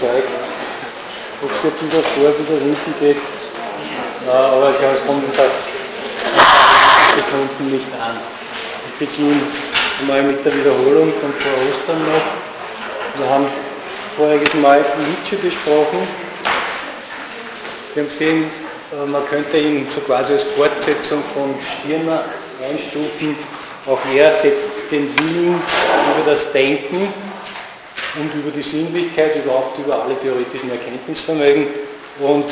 Zeug. Ob es jetzt wieder vor, wieder hinten geht. aber ich glaube, es kommt in Sekunden nicht an. Ich beginne mal mit der Wiederholung von vor Ostern noch. Wir haben voriges Mal Nietzsche besprochen. Wir haben gesehen, äh, man könnte ihn so quasi als Fortsetzung von Stirner einstufen. Auch er setzt den Willen über das Denken und über die Sinnlichkeit, überhaupt über alle theoretischen Erkenntnisvermögen und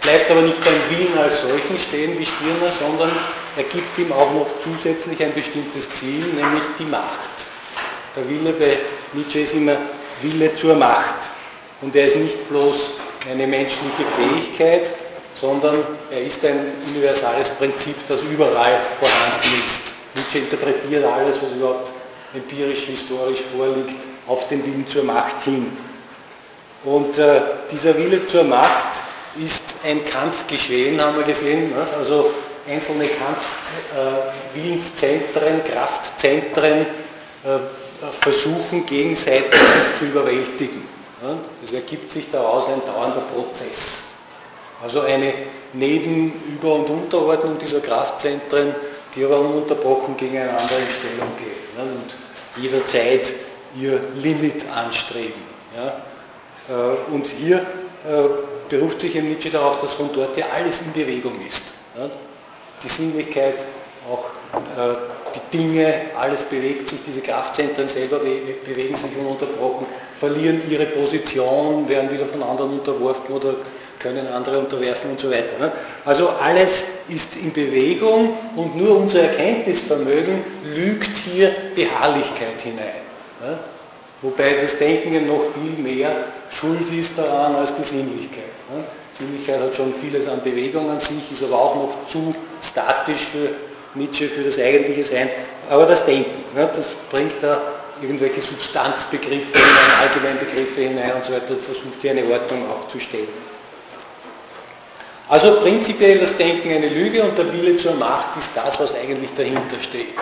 bleibt aber nicht beim Willen als solchen stehen wie Stirner, sondern er gibt ihm auch noch zusätzlich ein bestimmtes Ziel, nämlich die Macht. Der Wille bei Nietzsche ist immer Wille zur Macht. Und er ist nicht bloß eine menschliche Fähigkeit, sondern er ist ein universales Prinzip, das überall vorhanden ist. Nietzsche interpretiert alles, was überhaupt empirisch, historisch vorliegt, auf den Willen zur Macht hin. Und äh, dieser Wille zur Macht ist ein Kampfgeschehen, haben wir gesehen. Ne? Also einzelne Kampf, äh, Kraftzentren äh, versuchen gegenseitig sich zu überwältigen. Ja? Es ergibt sich daraus ein dauernder Prozess. Also eine Neben-, Über- und Unterordnung dieser Kraftzentren, die aber ununterbrochen gegeneinander in Stellung gehen ja? und jederzeit ihr Limit anstreben. Ja? Äh, und hier äh, beruft sich Nietzsche darauf, dass von dort ja alles in Bewegung ist. Die Sinnlichkeit, auch äh, die Dinge, alles bewegt sich, diese Kraftzentren selber bewegen sich ununterbrochen, verlieren ihre Position, werden wieder von anderen unterworfen oder können andere unterwerfen und so weiter. Ne? Also alles ist in Bewegung und nur unser Erkenntnisvermögen lügt hier Beharrlichkeit hinein. Ne? Wobei das Denken noch viel mehr schuld ist daran als die Sinnlichkeit. Ne? Sinnlichkeit hat schon vieles an Bewegung an sich, ist aber auch noch zu statisch für Nietzsche, für das eigentliche Sein. Aber das Denken, das bringt da irgendwelche Substanzbegriffe hinein, Allgemeinbegriffe hinein und so weiter, versucht hier eine Ordnung aufzustellen. Also prinzipiell das Denken eine Lüge und der Wille zur Macht ist das, was eigentlich dahinter steht.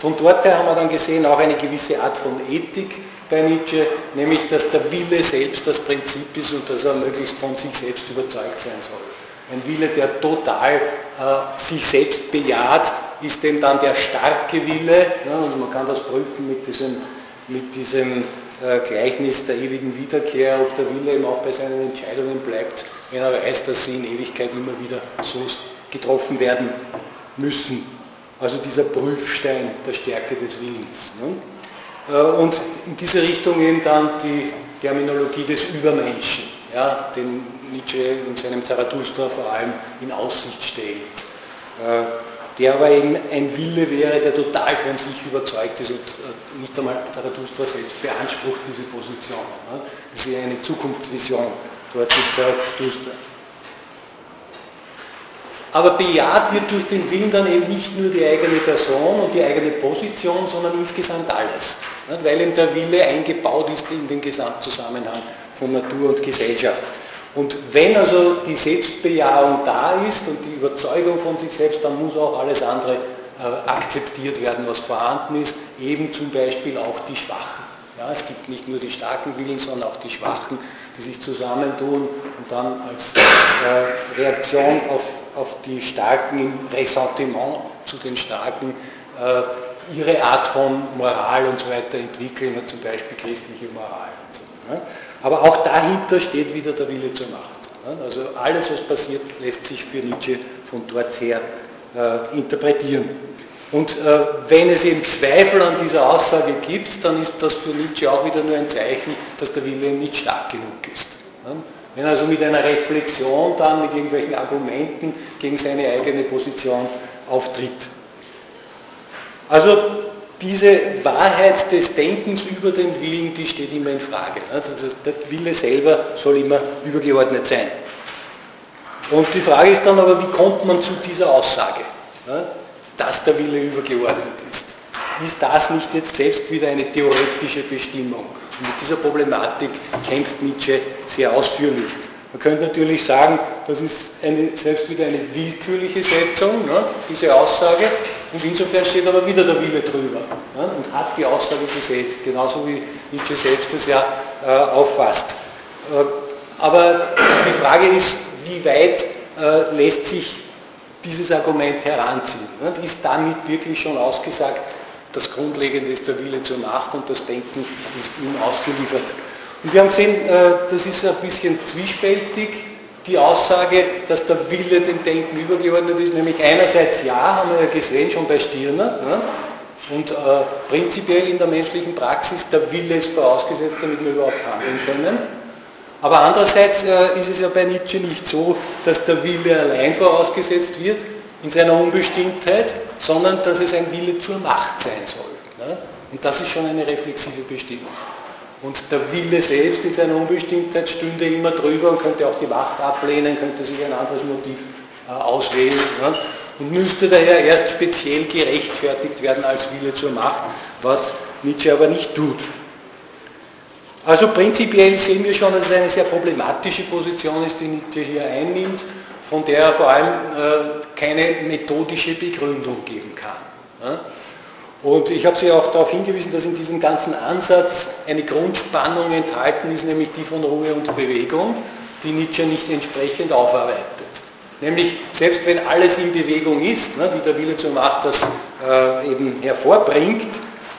Von dort her haben wir dann gesehen auch eine gewisse Art von Ethik bei Nietzsche, nämlich dass der Wille selbst das Prinzip ist und dass er möglichst von sich selbst überzeugt sein soll. Ein Wille, der total äh, sich selbst bejaht, ist denn dann der starke Wille. Ja, also man kann das prüfen mit diesem, mit diesem äh, Gleichnis der ewigen Wiederkehr, ob der Wille eben auch bei seinen Entscheidungen bleibt, wenn er weiß, dass sie in Ewigkeit immer wieder so getroffen werden müssen. Also dieser Prüfstein der Stärke des Willens. Ne? Äh, und in diese Richtung eben dann die Terminologie des Übermenschen, ja, den Nietzsche in seinem Zarathustra vor allem in Aussicht stellt. Äh, der aber eben ein Wille wäre, der total von sich überzeugt ist und äh, nicht einmal Zarathustra selbst beansprucht diese Position. Das ist eine Zukunftsvision dort mit Zarathustra. Aber bejaht wird durch den Willen dann eben nicht nur die eigene Person und die eigene Position, sondern insgesamt alles. Weil eben der Wille eingebaut ist in den Gesamtzusammenhang von Natur und Gesellschaft. Und wenn also die Selbstbejahung da ist und die Überzeugung von sich selbst, dann muss auch alles andere äh, akzeptiert werden, was vorhanden ist, eben zum Beispiel auch die Schwachen. Ja, es gibt nicht nur die starken Willen, sondern auch die Schwachen, die sich zusammentun und dann als äh, Reaktion auf, auf die Starken im Ressentiment zu den Starken äh, ihre Art von Moral und so weiter entwickeln, zum Beispiel christliche Moral. So, ne? Aber auch dahinter steht wieder der Wille zur Macht. Also alles, was passiert, lässt sich für Nietzsche von dort her äh, interpretieren. Und äh, wenn es eben Zweifel an dieser Aussage gibt, dann ist das für Nietzsche auch wieder nur ein Zeichen, dass der Wille nicht stark genug ist. Wenn also mit einer Reflexion dann, mit irgendwelchen Argumenten gegen seine eigene Position auftritt. Also diese Wahrheit des Denkens über den Willen, die steht immer in Frage. Also der Wille selber soll immer übergeordnet sein. Und die Frage ist dann aber, wie kommt man zu dieser Aussage, dass der Wille übergeordnet ist? Ist das nicht jetzt selbst wieder eine theoretische Bestimmung? Und mit dieser Problematik kämpft Nietzsche sehr ausführlich. Man könnte natürlich sagen, das ist eine, selbst wieder eine willkürliche Setzung, ne, diese Aussage, und insofern steht aber wieder der Wille drüber ne, und hat die Aussage gesetzt, genauso wie Nietzsche selbst es ja äh, auffasst. Äh, aber die Frage ist, wie weit äh, lässt sich dieses Argument heranziehen? Und ist damit wirklich schon ausgesagt, das Grundlegende ist der Wille zur Macht und das Denken ist ihm ausgeliefert. Und wir haben gesehen, äh, das ist ein bisschen zwiespältig, die Aussage, dass der Wille dem Denken übergeordnet ist, nämlich einerseits ja, haben wir ja gesehen, schon bei Stirner, ne? und äh, prinzipiell in der menschlichen Praxis, der Wille ist vorausgesetzt, damit wir überhaupt handeln können. Aber andererseits äh, ist es ja bei Nietzsche nicht so, dass der Wille allein vorausgesetzt wird in seiner Unbestimmtheit, sondern dass es ein Wille zur Macht sein soll. Ne? Und das ist schon eine reflexive Bestimmung. Und der Wille selbst in seiner Unbestimmtheit stünde immer drüber und könnte auch die Macht ablehnen, könnte sich ein anderes Motiv äh, auswählen ne? und müsste daher erst speziell gerechtfertigt werden als Wille zur Macht, was Nietzsche aber nicht tut. Also prinzipiell sehen wir schon, dass es eine sehr problematische Position ist, die Nietzsche hier einnimmt, von der er vor allem äh, keine methodische Begründung geben kann. Und ich habe Sie auch darauf hingewiesen, dass in diesem ganzen Ansatz eine Grundspannung enthalten ist, nämlich die von Ruhe und Bewegung, die Nietzsche nicht entsprechend aufarbeitet. Nämlich, selbst wenn alles in Bewegung ist, ne, wie der Wille zur Macht das äh, eben hervorbringt,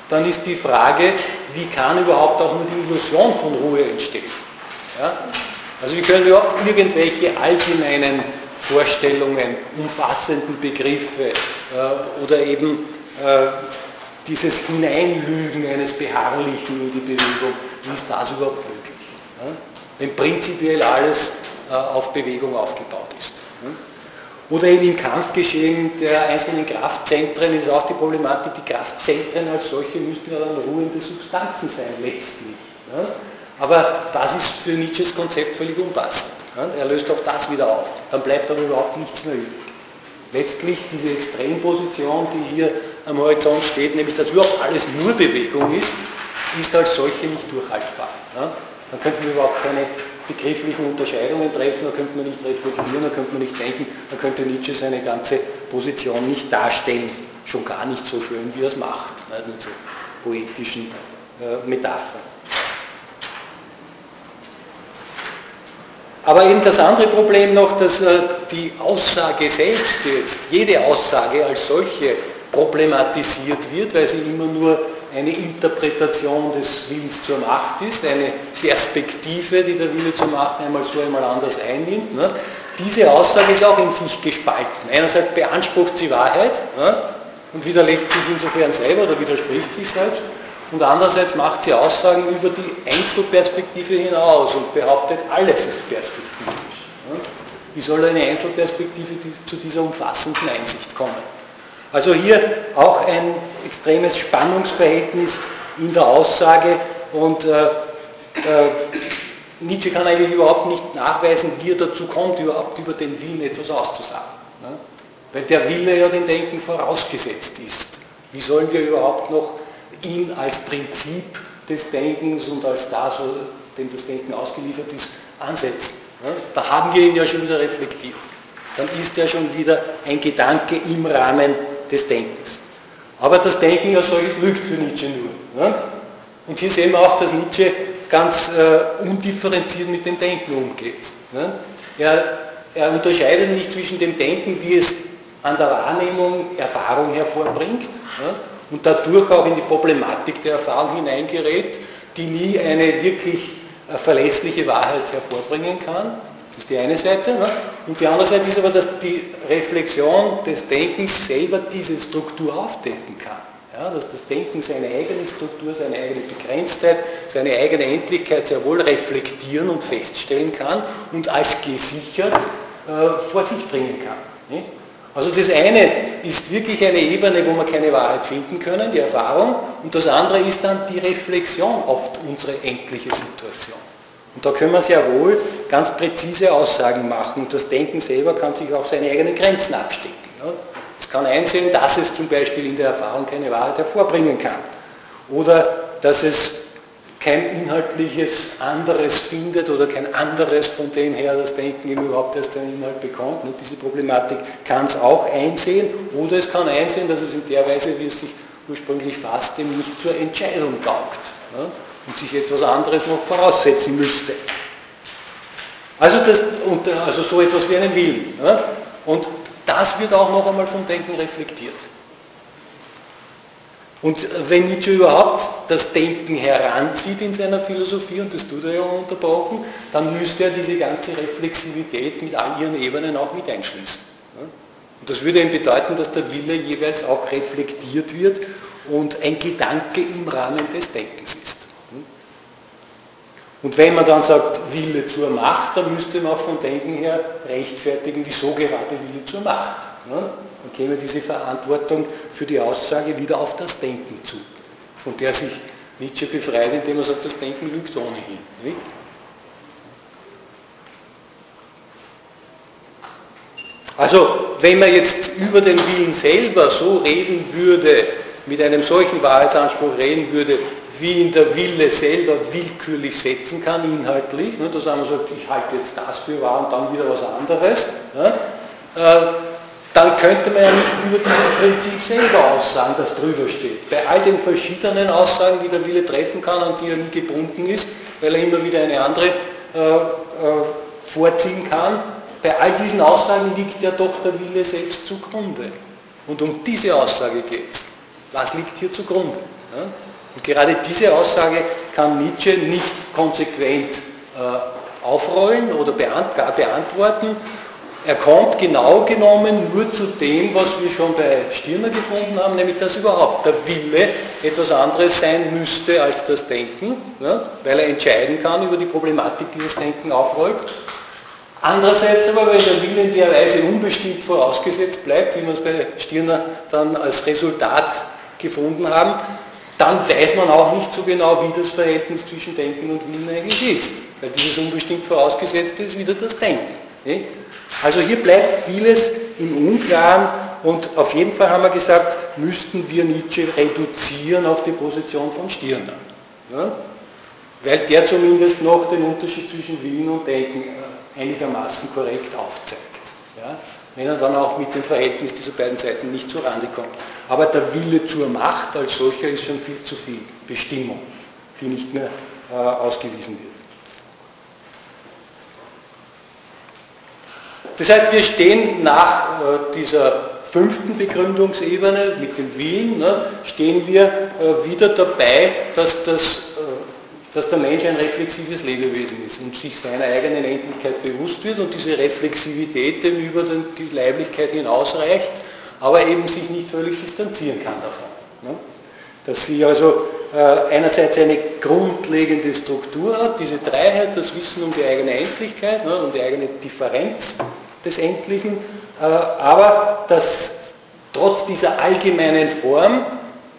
dann ist die Frage, wie kann überhaupt auch nur die Illusion von Ruhe entstehen? Also wie können überhaupt irgendwelche allgemeinen Vorstellungen, umfassenden Begriffe äh, oder eben äh, dieses Hineinlügen eines Beharrlichen in die Bewegung, wie ist das überhaupt möglich? Wenn prinzipiell alles äh, auf Bewegung aufgebaut ist. Oder eben im Kampfgeschehen der einzelnen Kraftzentren ist auch die Problematik, die Kraftzentren als solche müssten ja dann ruhende Substanzen sein, letztlich. Aber das ist für Nietzsches Konzept völlig unpassend. Er löst auch das wieder auf. Dann bleibt aber überhaupt nichts mehr übrig. Letztlich diese Extremposition, die hier am Horizont steht, nämlich dass überhaupt alles nur Bewegung ist, ist als solche nicht durchhaltbar. Dann könnten wir überhaupt keine begrifflichen Unterscheidungen treffen, da könnte man nicht reflektieren, da könnte man nicht denken, da könnte Nietzsche seine ganze Position nicht darstellen. Schon gar nicht so schön, wie er es macht, mit so poetischen äh, Metaphern. Aber eben das andere Problem noch, dass äh, die Aussage selbst jetzt, jede Aussage als solche problematisiert wird, weil sie immer nur eine Interpretation des Willens zur Macht ist, eine Perspektive, die der Wille zur Macht einmal so, einmal anders einnimmt. Ne? Diese Aussage ist auch in sich gespalten. Einerseits beansprucht sie Wahrheit ne? und widerlegt sich insofern selber oder widerspricht sich selbst. Und andererseits macht sie Aussagen über die Einzelperspektive hinaus und behauptet, alles ist perspektivisch. Wie soll eine Einzelperspektive zu dieser umfassenden Einsicht kommen? Also hier auch ein extremes Spannungsverhältnis in der Aussage und äh, äh, Nietzsche kann eigentlich überhaupt nicht nachweisen, wie er dazu kommt, überhaupt über den Willen etwas auszusagen. Ne? Weil der Wille ja dem Denken vorausgesetzt ist. Wie sollen wir überhaupt noch ihn als Prinzip des Denkens und als das, dem das Denken ausgeliefert ist, ansetzen? Da haben wir ihn ja schon wieder reflektiert. Dann ist er schon wieder ein Gedanke im Rahmen des Denkens. Aber das Denken als solches lügt für Nietzsche nur. Und hier sehen wir auch, dass Nietzsche ganz äh, undifferenziert mit dem Denken umgeht. Er, er unterscheidet nicht zwischen dem Denken, wie es an der Wahrnehmung Erfahrung hervorbringt? Und dadurch auch in die Problematik der Erfahrung hineingerät, die nie eine wirklich äh, verlässliche Wahrheit hervorbringen kann, das ist die eine Seite. Ne? Und die andere Seite ist aber, dass die Reflexion des Denkens selber diese Struktur aufdecken kann. Ja, dass das Denken seine eigene Struktur, seine eigene Begrenztheit, seine eigene Endlichkeit sehr wohl reflektieren und feststellen kann und als gesichert äh, vor sich bringen kann. Ne? Also das eine ist wirklich eine Ebene, wo wir keine Wahrheit finden können, die Erfahrung, und das andere ist dann die Reflexion auf unsere endliche Situation. Und da können wir sehr wohl ganz präzise Aussagen machen und das Denken selber kann sich auf seine eigenen Grenzen abstecken. Es kann einsehen, dass es zum Beispiel in der Erfahrung keine Wahrheit hervorbringen kann oder dass es kein inhaltliches anderes findet oder kein anderes, von dem her das Denken überhaupt erst einen Inhalt bekommt. Diese Problematik kann es auch einsehen oder es kann einsehen, dass es in der Weise, wie es sich ursprünglich fasst, dem nicht zur Entscheidung taugt und sich etwas anderes noch voraussetzen müsste. Also, das, also so etwas wie einen Willen. Ja? Und das wird auch noch einmal vom Denken reflektiert. Und wenn Nietzsche überhaupt das Denken heranzieht in seiner Philosophie, und das tut er ja unterbrochen, dann müsste er diese ganze Reflexivität mit all ihren Ebenen auch mit einschließen. Und das würde ihm bedeuten, dass der Wille jeweils auch reflektiert wird und ein Gedanke im Rahmen des Denkens ist. Und wenn man dann sagt, Wille zur Macht, dann müsste man auch vom Denken her rechtfertigen, wieso gerade Wille zur Macht. Dann käme diese Verantwortung für die Aussage wieder auf das Denken zu, von der sich Nietzsche befreit, indem er sagt, das Denken lügt ohnehin. Nicht? Also, wenn man jetzt über den Willen selber so reden würde, mit einem solchen Wahrheitsanspruch reden würde, wie ihn der Wille selber willkürlich setzen kann, inhaltlich, ne, dass man sagt, ich halte jetzt das für wahr und dann wieder was anderes, ne, äh, dann könnte man ja nicht über dieses Prinzip selber aussagen, das drüber steht. Bei all den verschiedenen Aussagen, die der Wille treffen kann, an die er nie gebunden ist, weil er immer wieder eine andere äh, äh, vorziehen kann, bei all diesen Aussagen liegt ja doch der Wille selbst zugrunde. Und um diese Aussage geht es. Was liegt hier zugrunde? Ja? Und gerade diese Aussage kann Nietzsche nicht konsequent äh, aufrollen oder beantworten, er kommt genau genommen nur zu dem, was wir schon bei Stirner gefunden haben, nämlich dass überhaupt der Wille etwas anderes sein müsste als das Denken, ja, weil er entscheiden kann über die Problematik, die das Denken aufrollt. Andererseits aber, wenn der Wille in der Weise unbestimmt vorausgesetzt bleibt, wie wir es bei Stirner dann als Resultat gefunden haben, dann weiß man auch nicht so genau, wie das Verhältnis zwischen Denken und Willen eigentlich ist. Weil dieses unbestimmt vorausgesetzte ist wieder das Denken. Nicht? Also hier bleibt vieles im Unklaren und auf jeden Fall haben wir gesagt, müssten wir Nietzsche reduzieren auf die Position von Stirner. Ja? Weil der zumindest noch den Unterschied zwischen Willen und Denken äh, einigermaßen korrekt aufzeigt. Ja? Wenn er dann auch mit dem Verhältnis dieser beiden Seiten nicht zur Rande kommt. Aber der Wille zur Macht als solcher ist schon viel zu viel Bestimmung, die nicht mehr äh, ausgewiesen wird. Das heißt, wir stehen nach äh, dieser fünften Begründungsebene mit dem Willen, ne, stehen wir äh, wieder dabei, dass, das, äh, dass der Mensch ein reflexives Lebewesen ist und sich seiner eigenen Endlichkeit bewusst wird und diese Reflexivität dem über die Leiblichkeit hinausreicht, aber eben sich nicht völlig distanzieren kann davon. Ne. Dass sie also einerseits eine grundlegende Struktur hat, diese Dreiheit, das Wissen um die eigene Endlichkeit, ne, um die eigene Differenz des Endlichen, äh, aber dass trotz dieser allgemeinen Form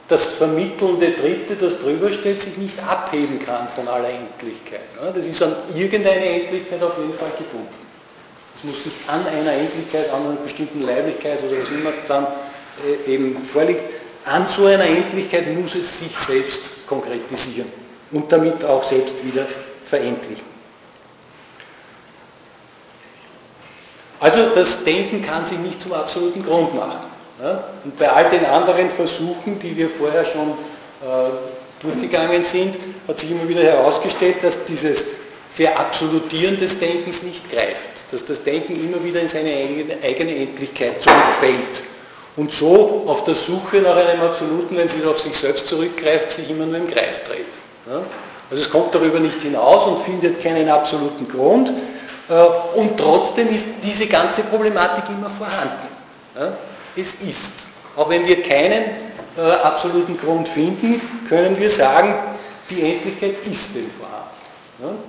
das vermittelnde Dritte, das drüber steht, sich nicht abheben kann von aller Endlichkeit. Das ist an irgendeine Endlichkeit auf jeden Fall gebunden. Es muss sich an einer Endlichkeit, an einer bestimmten Leiblichkeit oder was immer dann äh, eben vorliegt, an so einer Endlichkeit muss es sich selbst konkretisieren und damit auch selbst wieder verendlichen. Also das Denken kann sich nicht zum absoluten Grund machen. Ja? Und bei all den anderen Versuchen, die wir vorher schon äh, durchgegangen sind, hat sich immer wieder herausgestellt, dass dieses Verabsolutieren des Denkens nicht greift, dass das Denken immer wieder in seine eigene Endlichkeit zurückfällt und so auf der Suche nach einem Absoluten, wenn es wieder auf sich selbst zurückgreift, sich immer nur im Kreis dreht. Ja? Also es kommt darüber nicht hinaus und findet keinen absoluten Grund, und trotzdem ist diese ganze Problematik immer vorhanden. Es ist. Auch wenn wir keinen äh, absoluten Grund finden, können wir sagen, die Endlichkeit ist denn vorhanden.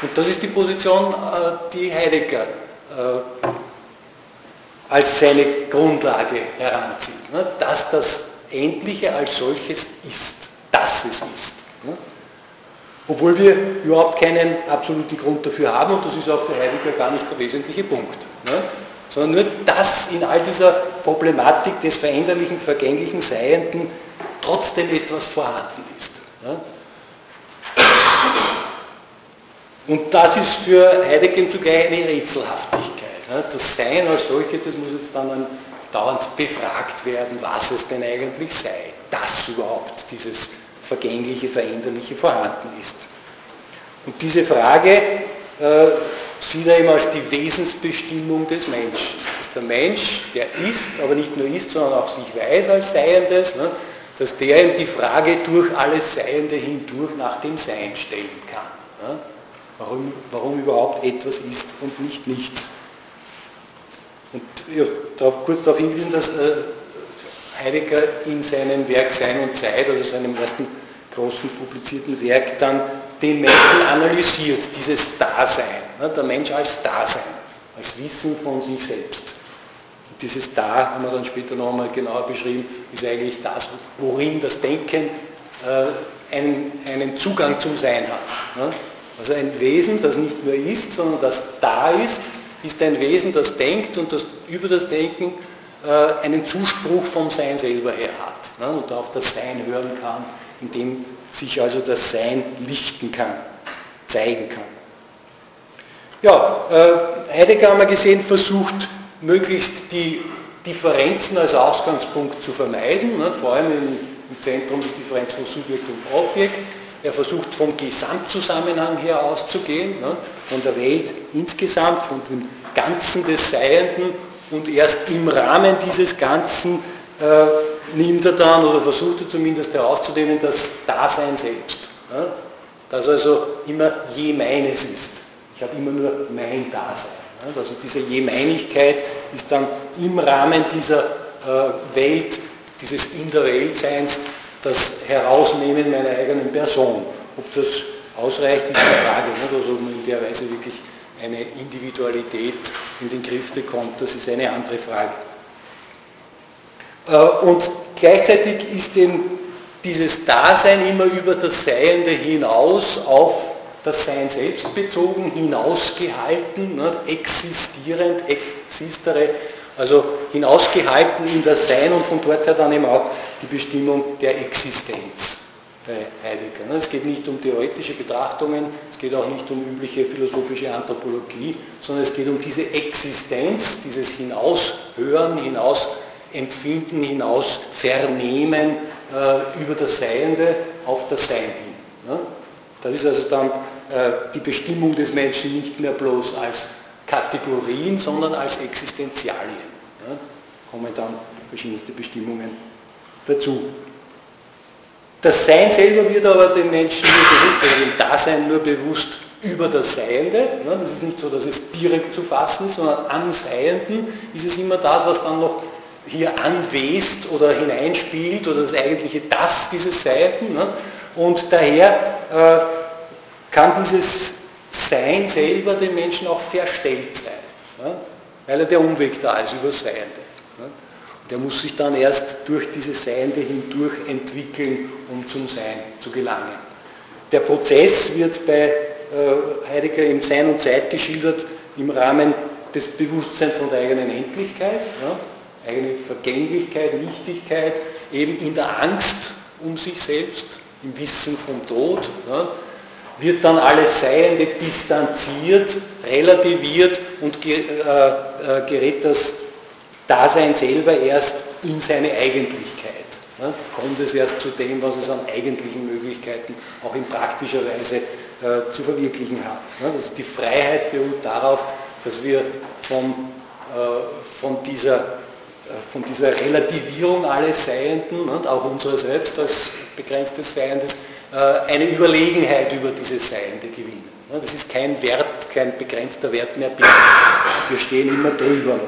Und das ist die Position, äh, die Heidegger als seine Grundlage heranzieht. Dass das Endliche als solches ist. Dass es ist. Obwohl wir überhaupt keinen absoluten Grund dafür haben und das ist auch für Heidegger gar nicht der wesentliche Punkt. Ne? Sondern nur, dass in all dieser Problematik des veränderlichen, vergänglichen Seienden trotzdem etwas vorhanden ist. Ne? Und das ist für Heidegger zugleich eine Rätselhaftigkeit. Ne? Das Sein als solches, das muss jetzt dann dauernd befragt werden, was es denn eigentlich sei. Das überhaupt, dieses Vergängliche, Veränderliche vorhanden ist. Und diese Frage äh, sieht er eben als die Wesensbestimmung des Menschen. Dass der Mensch, der ist, aber nicht nur ist, sondern auch sich weiß als Seiendes, ne, dass der eben die Frage durch alles Seiende hindurch nach dem Sein stellen kann. Ne, warum, warum überhaupt etwas ist und nicht nichts. Und ja, darauf, kurz darauf hingewiesen, dass äh, Heidegger in seinem Werk Sein und Zeit, oder seinem ersten großen publizierten Werk, dann den Menschen analysiert, dieses Dasein, ne, der Mensch als Dasein, als Wissen von sich selbst. Und dieses Da, haben wir dann später noch einmal genauer beschrieben, ist eigentlich das, worin das Denken äh, einen, einen, Zugang zum Sein hat. Ne? Also ein Wesen, das nicht nur ist, sondern das da ist, ist ein Wesen, das denkt und das über das Denken äh, einen Zuspruch vom Sein selber her hat ne? und auf das Sein hören kann, indem sich also das Sein lichten kann, zeigen kann. Ja, äh, Heidegger haben wir gesehen, versucht möglichst die Differenzen als Ausgangspunkt zu vermeiden, ne? vor allem im, im Zentrum die Differenz von Subjekt und Objekt. Er versucht vom Gesamtzusammenhang her auszugehen, ne? von der Welt insgesamt, von dem Ganzen des Seienden und erst im Rahmen dieses Ganzen äh, nimmt er dann oder versucht er zumindest herauszudehnen das Dasein selbst. Ja? Das also immer je meines ist. Ich habe immer nur mein Dasein. Ja? Also diese Je-Meinigkeit ist dann im Rahmen dieser äh, Welt, dieses In der Weltseins, das Herausnehmen meiner eigenen Person. Ob das ausreicht, ist die Frage. Nicht? Also ob man in der Weise wirklich eine Individualität in den Griff bekommt, das ist eine andere Frage. Äh, und gleichzeitig ist eben dieses Dasein immer über das Seiende hinaus auf das Sein selbst bezogen, hinausgehalten, ne, existierend, existere, also hinausgehalten in das Sein und von dort her dann eben auch die Bestimmung der Existenz bei Heidegger. Ne. Es geht nicht um theoretische Betrachtungen, geht auch nicht um übliche philosophische Anthropologie, sondern es geht um diese Existenz, dieses Hinaushören, Hinausempfinden, hinaus Vernehmen äh, über das Seiende auf das Sein hin. Ne. Das ist also dann äh, die Bestimmung des Menschen nicht mehr bloß als Kategorien, sondern als Existenzialien. Ne. Kommen dann verschiedenste Bestimmungen dazu. Das Sein selber wird aber dem Menschen nur bewusst, also dem Dasein nur bewusst über das Seiende. Das ist nicht so, dass es direkt zu fassen ist, sondern am Seienden ist es immer das, was dann noch hier anwest oder hineinspielt oder das eigentliche Das dieses Seienden. Und daher äh, kann dieses Sein selber dem Menschen auch verstellt sein, weil er der Umweg da ist über Seiende. Der muss sich dann erst durch dieses Seiende hindurch entwickeln, um zum Sein zu gelangen. Der Prozess wird bei äh, Heidegger im Sein und Zeit geschildert im Rahmen des Bewusstseins von der eigenen Endlichkeit, ja, eigene Vergänglichkeit, Nichtigkeit, eben in der Angst um sich selbst, im Wissen vom Tod, ja, wird dann alles Seiende distanziert, relativiert und äh, äh, gerät das Dasein selber erst in seine Eigentlichkeit. Ja, kommt es erst zu dem, was es an eigentlichen Möglichkeiten auch in praktischer Weise äh, zu verwirklichen hat. Ja, also die Freiheit beruht darauf, dass wir von, äh, von, dieser, äh, von dieser Relativierung alles Seienden und auch unserer selbst als begrenztes Seiendes äh, eine Überlegenheit über dieses Seiende gewinnen. Das ist kein Wert, kein begrenzter Wert mehr. Wir stehen immer drüber.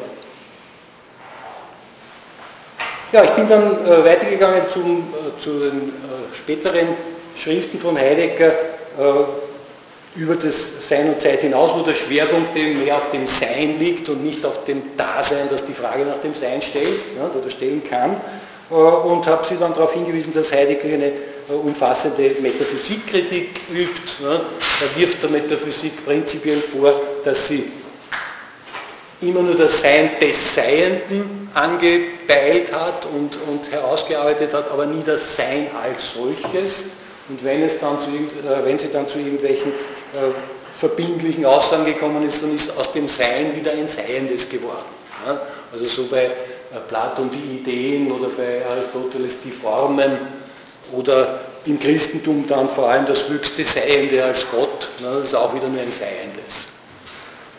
Ja, ich bin dann äh, weitergegangen zum, äh, zu den äh, späteren Schriften von Heidegger äh, über das Sein und Zeit hinaus, wo der Schwerpunkt eben mehr auf dem Sein liegt und nicht auf dem Dasein, das die Frage nach dem Sein stellt ja, oder stellen kann. Äh, und habe sie dann darauf hingewiesen, dass Heidegger eine äh, umfassende Metaphysikkritik übt. Ja. Er wirft der Metaphysik prinzipiell vor, dass sie immer nur das Sein des Seienden angepeilt hat und, und herausgearbeitet hat, aber nie das Sein als solches. Und wenn, es dann zu, äh, wenn sie dann zu irgendwelchen äh, verbindlichen Aussagen gekommen ist, dann ist aus dem Sein wieder ein Seiendes geworden. Also so bei äh, Platon die Ideen oder bei Aristoteles die Formen oder im Christentum dann vor allem das höchste Seiende als Gott, das ist auch wieder nur ein Seiendes.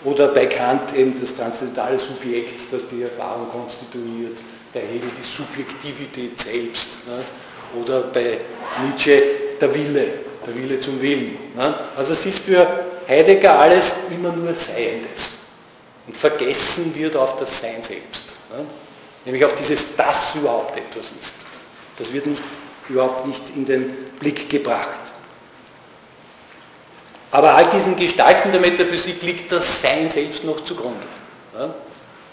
Oder bei Kant eben das transzendentale Subjekt, das die Erfahrung konstituiert, bei Hegel die Subjektivität selbst. Ne? Oder bei Nietzsche der Wille, der Wille zum Willen. Ne? Also es ist für Heidegger alles immer nur Seiendes. Und vergessen wird auf das Sein selbst. Ne? Nämlich auf dieses, das überhaupt etwas ist. Das wird nicht, überhaupt nicht in den Blick gebracht. Aber all diesen Gestalten der Metaphysik liegt das Sein selbst noch zugrunde.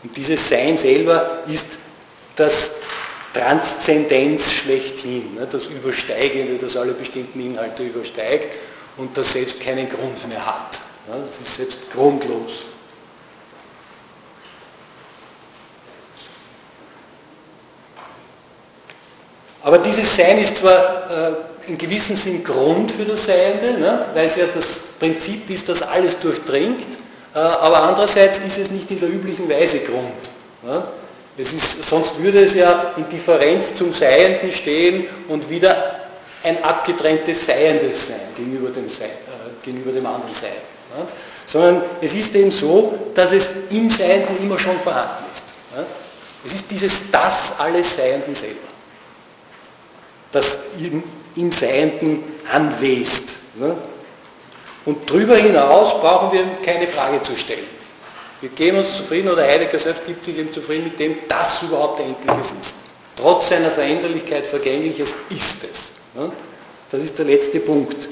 Und dieses Sein selber ist das Transzendenz schlechthin, das Übersteigende, das alle bestimmten Inhalte übersteigt und das selbst keinen Grund mehr hat. Das ist selbst grundlos. Aber dieses Sein ist zwar äh, in gewissem Sinn Grund für das Seiende, ne, weil es ja das Prinzip ist, das alles durchdringt, äh, aber andererseits ist es nicht in der üblichen Weise Grund. Ne. Es ist, sonst würde es ja in Differenz zum Seienden stehen und wieder ein abgetrenntes Seiendes sein gegenüber dem, Sein, äh, gegenüber dem anderen Sein. Ne. Sondern es ist eben so, dass es im Seienden immer schon vorhanden ist. Ne. Es ist dieses Das alles Seienden selber das im, Seienden anwest. Ne? Und darüber hinaus brauchen wir keine Frage zu stellen. Wir geben uns zufrieden, oder Heidegger selbst gibt sich eben zufrieden mit dem, dass überhaupt Endliches ist. Trotz seiner Veränderlichkeit Vergängliches ist es. Ne? Das ist der letzte Punkt.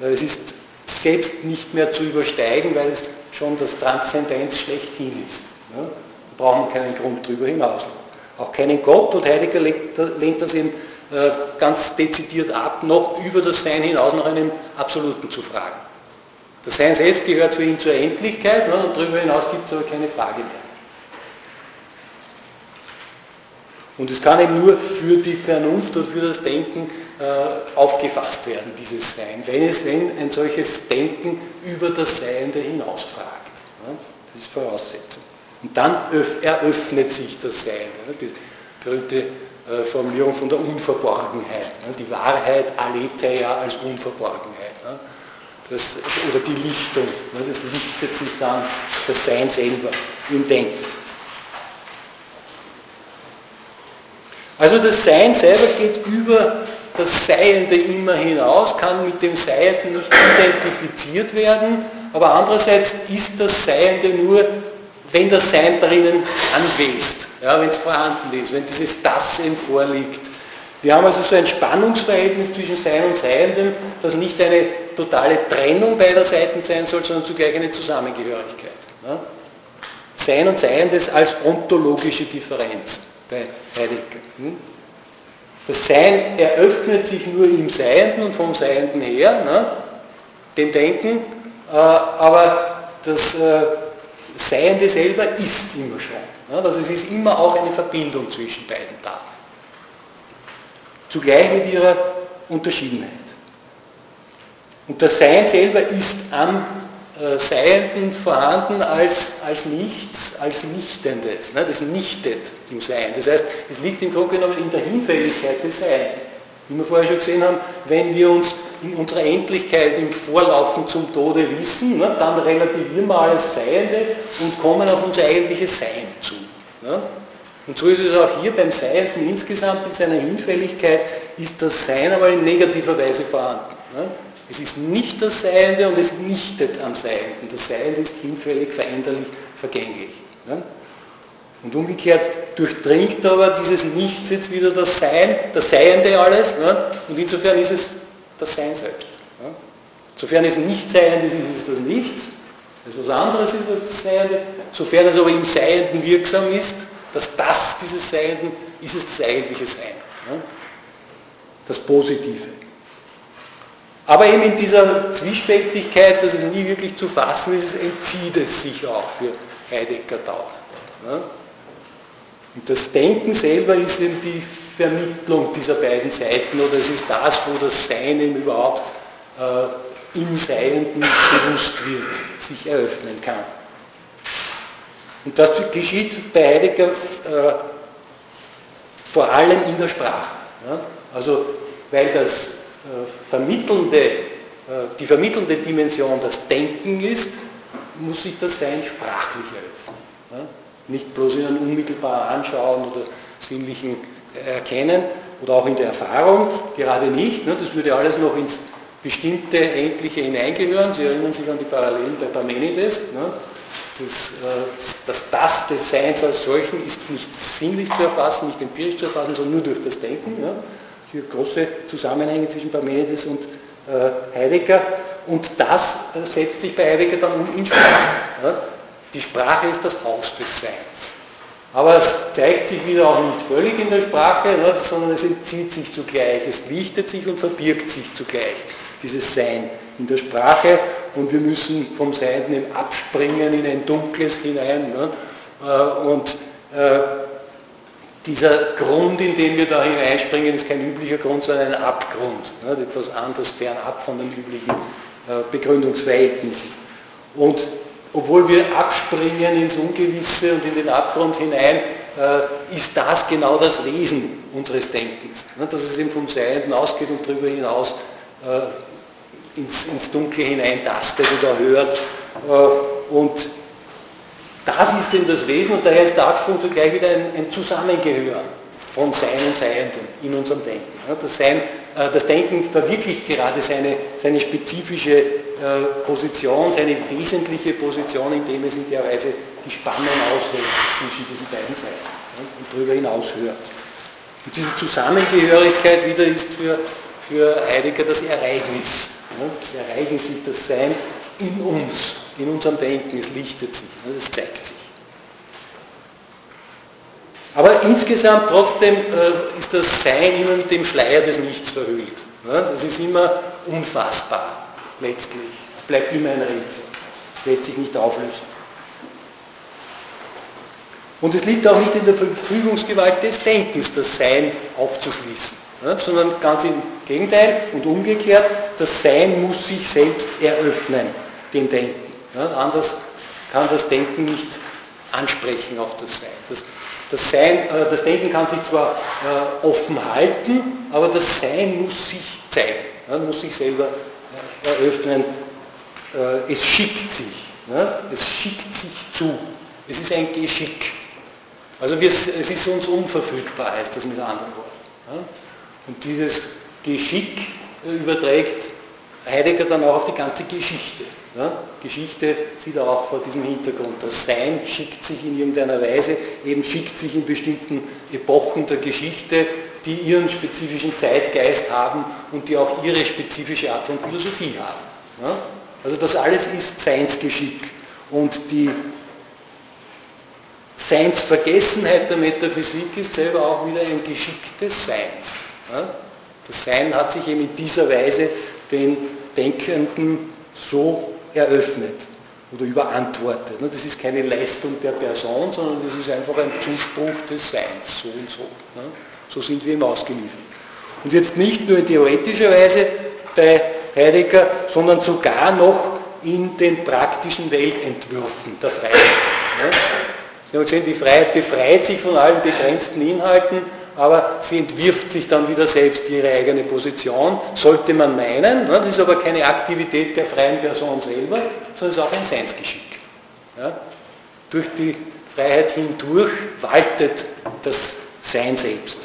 Es ist selbst nicht mehr zu übersteigen, weil es schon das Transzendenz schlechthin ist. Ne? Da brauchen wir keinen Grund darüber hinaus. Auch keinen Gott und Heidegger lehnt das eben ganz dezidiert ab, noch über das Sein hinaus nach einem Absoluten zu fragen. Das Sein selbst gehört für ihn zur Endlichkeit ne, und darüber hinaus gibt es aber keine Frage mehr. Und es kann eben nur für die Vernunft und für das Denken äh, aufgefasst werden, dieses Sein, wenn es wenn ein solches Denken über das Seiende hinausfragt. Ne? Das ist Voraussetzung. Und dann eröffnet sich das Sein. Ne? Das berühmte äh, Formulierung von der Unverborgenheit. Ne? Die Wahrheit aletheia als Unverborgenheit. Ne? Das, oder die Lichtung. Ne? Das lichtet sich dann das Sein selber im Denken. Also das Sein selber geht über das Seiende immer hinaus, kann mit dem Seienden nicht identifiziert werden, aber andererseits ist das Seiende nur, wenn das Sein drinnen anwesend ja, wenn es vorhanden ist, wenn dieses Das eben vorliegt. Wir haben also so ein Spannungsverhältnis zwischen Sein und Seiendem, das nicht eine totale Trennung beider Seiten sein soll, sondern zugleich eine Zusammengehörigkeit. Ja? Sein und Seiendes als ontologische Differenz bei Heidegger. Hm? Das Sein eröffnet sich nur im Seienden und vom Seienden her, ne? dem Denken, äh, aber das äh, Seiende selber ist immer schon. Also es ist immer auch eine Verbindung zwischen beiden da. Zugleich mit ihrer Unterschiedenheit. Und das Sein selber ist am äh, Seienden vorhanden als, als Nichts, als Nichtendes. Ne? Das nichtet im Sein. Das heißt, es liegt im Grunde genommen in der Hinfälligkeit des Seins. Wie wir vorher schon gesehen haben, wenn wir uns in unserer Endlichkeit im Vorlaufen zum Tode wissen, ne, dann relativieren wir alles Seiende und kommen auf unser eigentliches Sein zu. Ne? Und so ist es auch hier beim Seienden insgesamt in seiner Hinfälligkeit, ist das Sein aber in negativer Weise vorhanden. Ne? Es ist nicht das Seiende und es nichtet am Seienden. Das Seiende ist hinfällig, veränderlich, vergänglich. Ne? Und umgekehrt durchdringt aber dieses Nichts jetzt wieder das Sein, das Seiende alles. Ne? Und insofern ist es das Sein selbst. Ne? Sofern es nicht Seiend ist, ist es das Nichts. Das was anderes ist als das Seiende. Sofern es aber im Seienden wirksam ist, dass das dieses Seienden ist es das eigentliche Sein. Ne? Das Positive. Aber eben in dieser Zwiespältigkeit, dass es nie wirklich zu fassen ist, entzieht es sich auch für Heidegger dauernd. Ne? Und das Denken selber ist eben die Vermittlung dieser beiden Seiten oder es ist das, wo das Sein eben überhaupt äh, im Seienden bewusst wird, sich eröffnen kann. Und das geschieht bei Heidegger äh, vor allem in der Sprache. Ja? Also weil das vermittelnde, die vermittelnde Dimension das Denken ist, muss sich das Sein sprachlich eröffnen. Nicht bloß in einem unmittelbaren Anschauen oder sinnlichen Erkennen oder auch in der Erfahrung, gerade nicht. Das würde alles noch ins bestimmte Endliche hineingehören. Sie erinnern sich an die Parallelen bei Parmenides. Das, das Das des Seins als solchen ist nicht sinnlich zu erfassen, nicht empirisch zu erfassen, sondern nur durch das Denken. Hier große Zusammenhänge zwischen Parmenides und Heidegger. Und das setzt sich bei Heidegger dann um in Sprache. Die Sprache ist das Haus des Seins. Aber es zeigt sich wieder auch nicht völlig in der Sprache, ne, sondern es entzieht sich zugleich, es lichtet sich und verbirgt sich zugleich, dieses Sein in der Sprache. Und wir müssen vom Sein eben abspringen in ein Dunkles hinein. Ne, äh, und äh, dieser Grund, in den wir da hineinspringen, ist kein üblicher Grund, sondern ein Abgrund, ne, etwas anderes, fernab von den üblichen äh, Begründungsverhältnissen. Und obwohl wir abspringen ins Ungewisse und in den Abgrund hinein, äh, ist das genau das Wesen unseres Denkens. Ne? Dass es eben vom Seienden ausgeht und darüber hinaus äh, ins, ins Dunkle hineintastet oder hört. Äh, und das ist eben das Wesen und daher ist der Absprung zugleich wieder ein, ein Zusammengehören von Sein und Seienden in unserem Denken. Das, Sein, das Denken verwirklicht gerade seine, seine spezifische Position, seine wesentliche Position, indem es in der Weise die Spannung aushält zwischen diesen beiden Seiten und darüber hinaus hört. Und diese Zusammengehörigkeit wieder ist für, für Heidegger das Ereignis. Das Ereignis ist das Sein in uns, in unserem Denken, es lichtet sich, es zeigt sich. Aber insgesamt trotzdem äh, ist das Sein immer mit dem Schleier des Nichts verhüllt. Es ist immer unfassbar letztlich. Es bleibt immer ein Rätsel. Lässt sich nicht auflösen. Und es liegt auch nicht in der Verfügungsgewalt des Denkens, das Sein aufzuschließen, ja, sondern ganz im Gegenteil und umgekehrt, das Sein muss sich selbst eröffnen, dem Denken. Ja, anders kann das Denken nicht ansprechen auf das Sein. Das, das, Sein, äh, das Denken kann sich zwar äh, offen halten, aber das Sein muss sich zeigen, ja, muss sich selber eröffnen, äh, es schickt sich. Ne? Es schickt sich zu. Es ist ein Geschick. Also es ist uns unverfügbar, heißt das mit anderen Worten. Ne? Und dieses Geschick äh, überträgt Heidegger dann auch auf die ganze Geschichte. Ja? Geschichte sieht er auch vor diesem Hintergrund. Das Sein schickt sich in irgendeiner Weise, eben schickt sich in bestimmten Epochen der Geschichte, die ihren spezifischen Zeitgeist haben und die auch ihre spezifische Art von Philosophie haben. Ja? Also das alles ist Seinsgeschick. Und die Seinsvergessenheit der Metaphysik ist selber auch wieder ein Geschick des Seins. Ja? Das Sein hat sich eben in dieser Weise den Denkenden so eröffnet oder überantwortet. Ne? Das ist keine Leistung der Person, sondern das ist einfach ein Zuspruch des Seins, so und so. Ne? So sind wir ihm ausgeliefert. Und jetzt nicht nur in theoretischer Weise bei Heidegger, sondern sogar noch in den praktischen Weltentwürfen der Freiheit. Ne? Sie haben gesehen, die Freiheit befreit sich von allen begrenzten Inhalten, aber sie entwirft sich dann wieder selbst ihre eigene Position, sollte man meinen. Das ist aber keine Aktivität der freien Person selber, sondern es ist auch ein Seinsgeschick. Ja? Durch die Freiheit hindurch waltet das Sein selbst.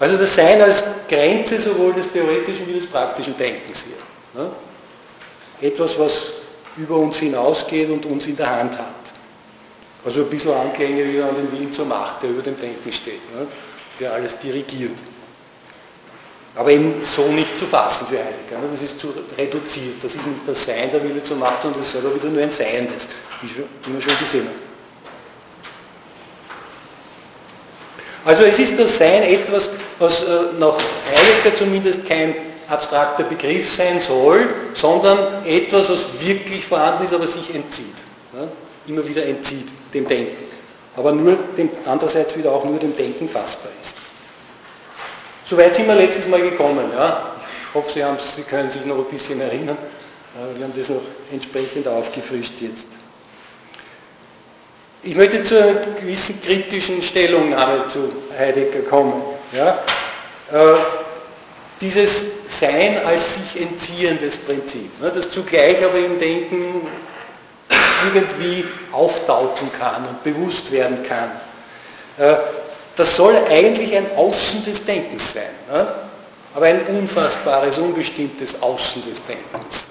Also das Sein als Grenze sowohl des theoretischen wie des praktischen Denkens hier. Ne? Etwas, was über uns hinausgeht und uns in der Hand hat. Also ein bisschen Anklänge wieder an den Willen zur Macht, der über dem Denken steht, ne? der alles dirigiert. Aber eben so nicht zu fassen für Heidegger. Ne? Das ist zu reduziert. Das ist nicht das Sein der Wille zur Macht, sondern das ist selber wieder nur ein Seiendes, wie wir schon gesehen haben. Also es ist das Sein etwas, was äh, nach Heidegger zumindest kein abstrakter Begriff sein soll, sondern etwas, was wirklich vorhanden ist, aber sich entzieht. Ja? Immer wieder entzieht dem Denken. Aber nur dem, andererseits wieder auch nur dem Denken fassbar ist. Soweit sind wir letztes Mal gekommen. Ja? Ich hoffe, Sie, Sie können sich noch ein bisschen erinnern. Äh, wir haben das noch entsprechend aufgefrischt jetzt. Ich möchte zu einer gewissen kritischen Stellungnahme zu Heidegger kommen. Ja? Äh, dieses Sein als sich entziehendes Prinzip, ne, das zugleich aber im Denken irgendwie auftauchen kann und bewusst werden kann. Äh, das soll eigentlich ein Außen des Denkens sein, ne, aber ein unfassbares, unbestimmtes Außen des Denkens.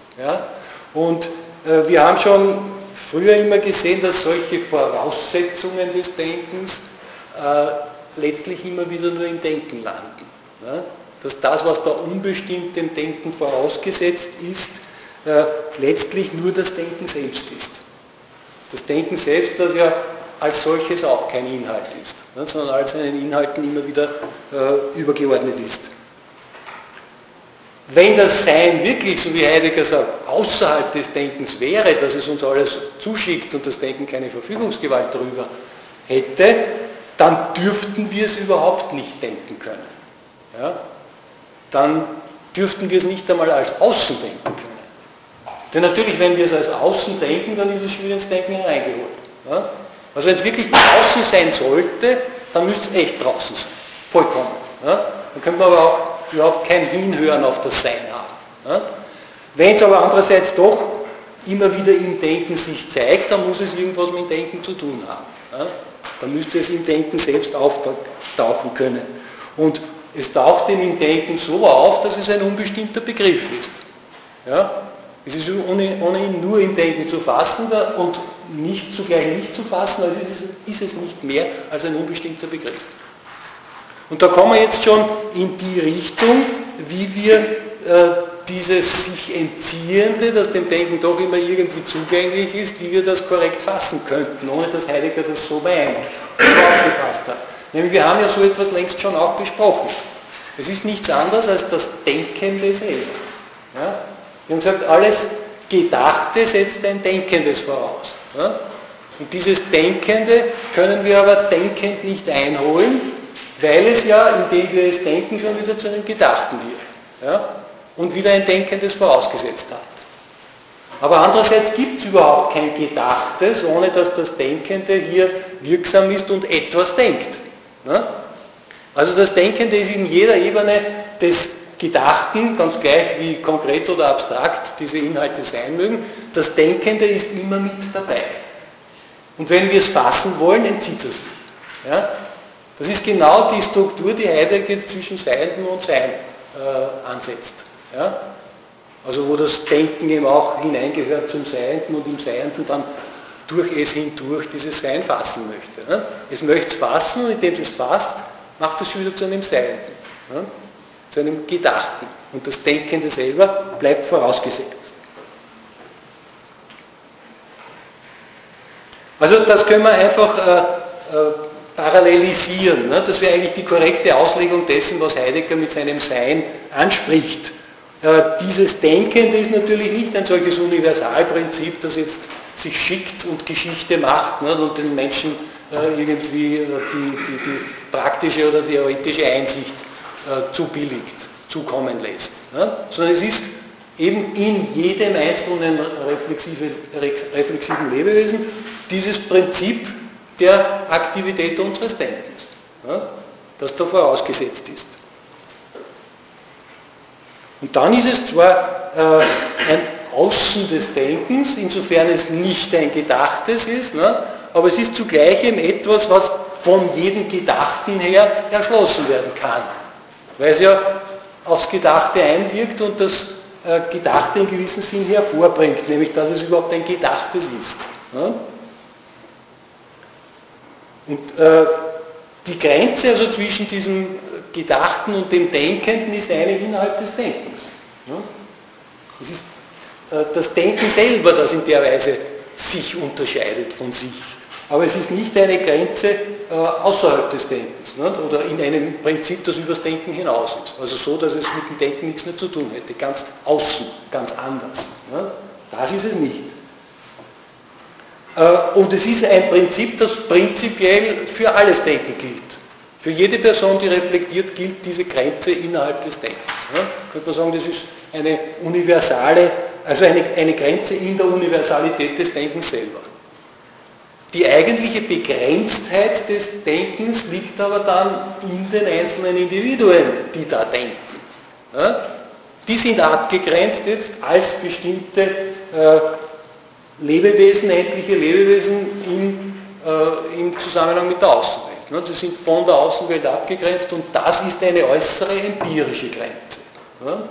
Und äh, wir haben schon früher immer gesehen, dass solche Voraussetzungen des Denkens äh, letztlich immer wieder nur im Denken landen. Ne? Dass das, was da unbestimmt dem Denken vorausgesetzt ist, äh, letztlich nur das Denken selbst ist. Das Denken selbst, das ja als solches auch kein Inhalt ist, ne? sondern als seinen Inhalten immer wieder äh, übergeordnet ist. Wenn das Sein wirklich, so wie Heidegger sagt, außerhalb des Denkens wäre, dass es uns alles zuschickt und das Denken keine Verfügungsgewalt darüber hätte, dann dürften wir es überhaupt nicht denken können. Ja? Dann dürften wir es nicht einmal als Außen denken können. Denn natürlich, wenn wir es als Außen denken, dann ist es schon wieder ins Denken hineingeholt. Ja? Also wenn es wirklich draußen sein sollte, dann müsste es echt draußen sein. Vollkommen. Ja? Dann könnte man aber auch überhaupt kein Hinhören auf das Sein haben. Wenn es aber andererseits doch immer wieder im Denken sich zeigt, dann muss es irgendwas mit dem Denken zu tun haben. Dann müsste es im Denken selbst auftauchen können. Und es taucht denn im Denken so auf, dass es ein unbestimmter Begriff ist. Ja? Es ist ohnehin nur im Denken zu fassen und nicht zugleich nicht zu fassen, also ist es nicht mehr als ein unbestimmter Begriff. Und da kommen wir jetzt schon in die Richtung, wie wir äh, dieses sich Entziehende, das dem Denken doch immer irgendwie zugänglich ist, wie wir das korrekt fassen könnten, ohne dass Heidegger das so meint, aufgefasst hat. Nämlich wir haben ja so etwas längst schon auch besprochen. Es ist nichts anderes als das Denkende selber. Ja? Wir haben gesagt, alles Gedachte setzt ein Denkendes voraus. Ja? Und dieses Denkende können wir aber denkend nicht einholen, weil es ja, indem wir es denken, schon wieder zu einem Gedachten wird. Ja? Und wieder ein Denkendes vorausgesetzt hat. Aber andererseits gibt es überhaupt kein Gedachtes, ohne dass das Denkende hier wirksam ist und etwas denkt. Ne? Also das Denkende ist in jeder Ebene des Gedachten, ganz gleich wie konkret oder abstrakt diese Inhalte sein mögen, das Denkende ist immer mit dabei. Und wenn wir es fassen wollen, entzieht es sich. Ja? Das ist genau die Struktur, die Heidegger zwischen Seienden und Sein äh, ansetzt. Ja? Also wo das Denken eben auch hineingehört zum Seienden und im Seienden dann durch es hindurch dieses Sein fassen möchte. Ne? Es möchte es fassen und indem es es fasst, macht es wieder zu einem Seienden, ne? zu einem Gedachten. Und das Denkende selber bleibt vorausgesetzt. Also das können wir einfach äh, äh, parallelisieren. Ne? Das wäre eigentlich die korrekte Auslegung dessen, was Heidegger mit seinem Sein anspricht. Äh, dieses Denkende ist natürlich nicht ein solches Universalprinzip, das jetzt sich schickt und Geschichte macht ne? und den Menschen äh, irgendwie die, die, die, praktische oder theoretische Einsicht zubilligt, zukommen lässt. Ne? Sondern es ist eben in jedem einzelnen reflexiven Lebewesen dieses Prinzip der Aktivität unseres Denkens, ja, das da vorausgesetzt ist. Und dann ist es zwar äh, ein Außen des Denkens, insofern es nicht ein Gedachtes ist, ne, aber es ist zugleich eben etwas, was von jedem Gedachten her erschlossen werden kann, weil es ja aufs Gedachte einwirkt und das äh, Gedachte in gewissem Sinn hervorbringt, nämlich dass es überhaupt ein Gedachtes ist. Ne. Und äh, die Grenze also zwischen diesem Gedachten und dem Denkenden ist eine innerhalb des Denkens. Ja? Es ist äh, das Denken selber, das in der Weise sich unterscheidet von sich. Aber es ist nicht eine Grenze äh, außerhalb des Denkens nicht? oder in einem Prinzip, das übers Denken hinaus ist. Also so, dass es mit dem Denken nichts mehr zu tun hätte. Ganz außen, ganz anders. Nicht? Das ist es nicht. Äh, und es ist ein Prinzip, das prinzipiell für alles Denken gilt. Für jede Person, die reflektiert, gilt diese Grenze innerhalb des Denkens. Ja? Könnte man sagen, das ist eine universale, also eine, eine Grenze in der Universalität des Denkens selber. Die eigentliche Begrenztheit des Denkens liegt aber dann in den einzelnen Individuen, die da denken. die sind abgegrenzt jetzt als bestimmte äh, Lebewesen, endliche Lebewesen im, äh, im Zusammenhang mit der Außenwelt. Ne? Sie sind von der Außenwelt abgegrenzt und das ist eine äußere empirische Grenze. Ne?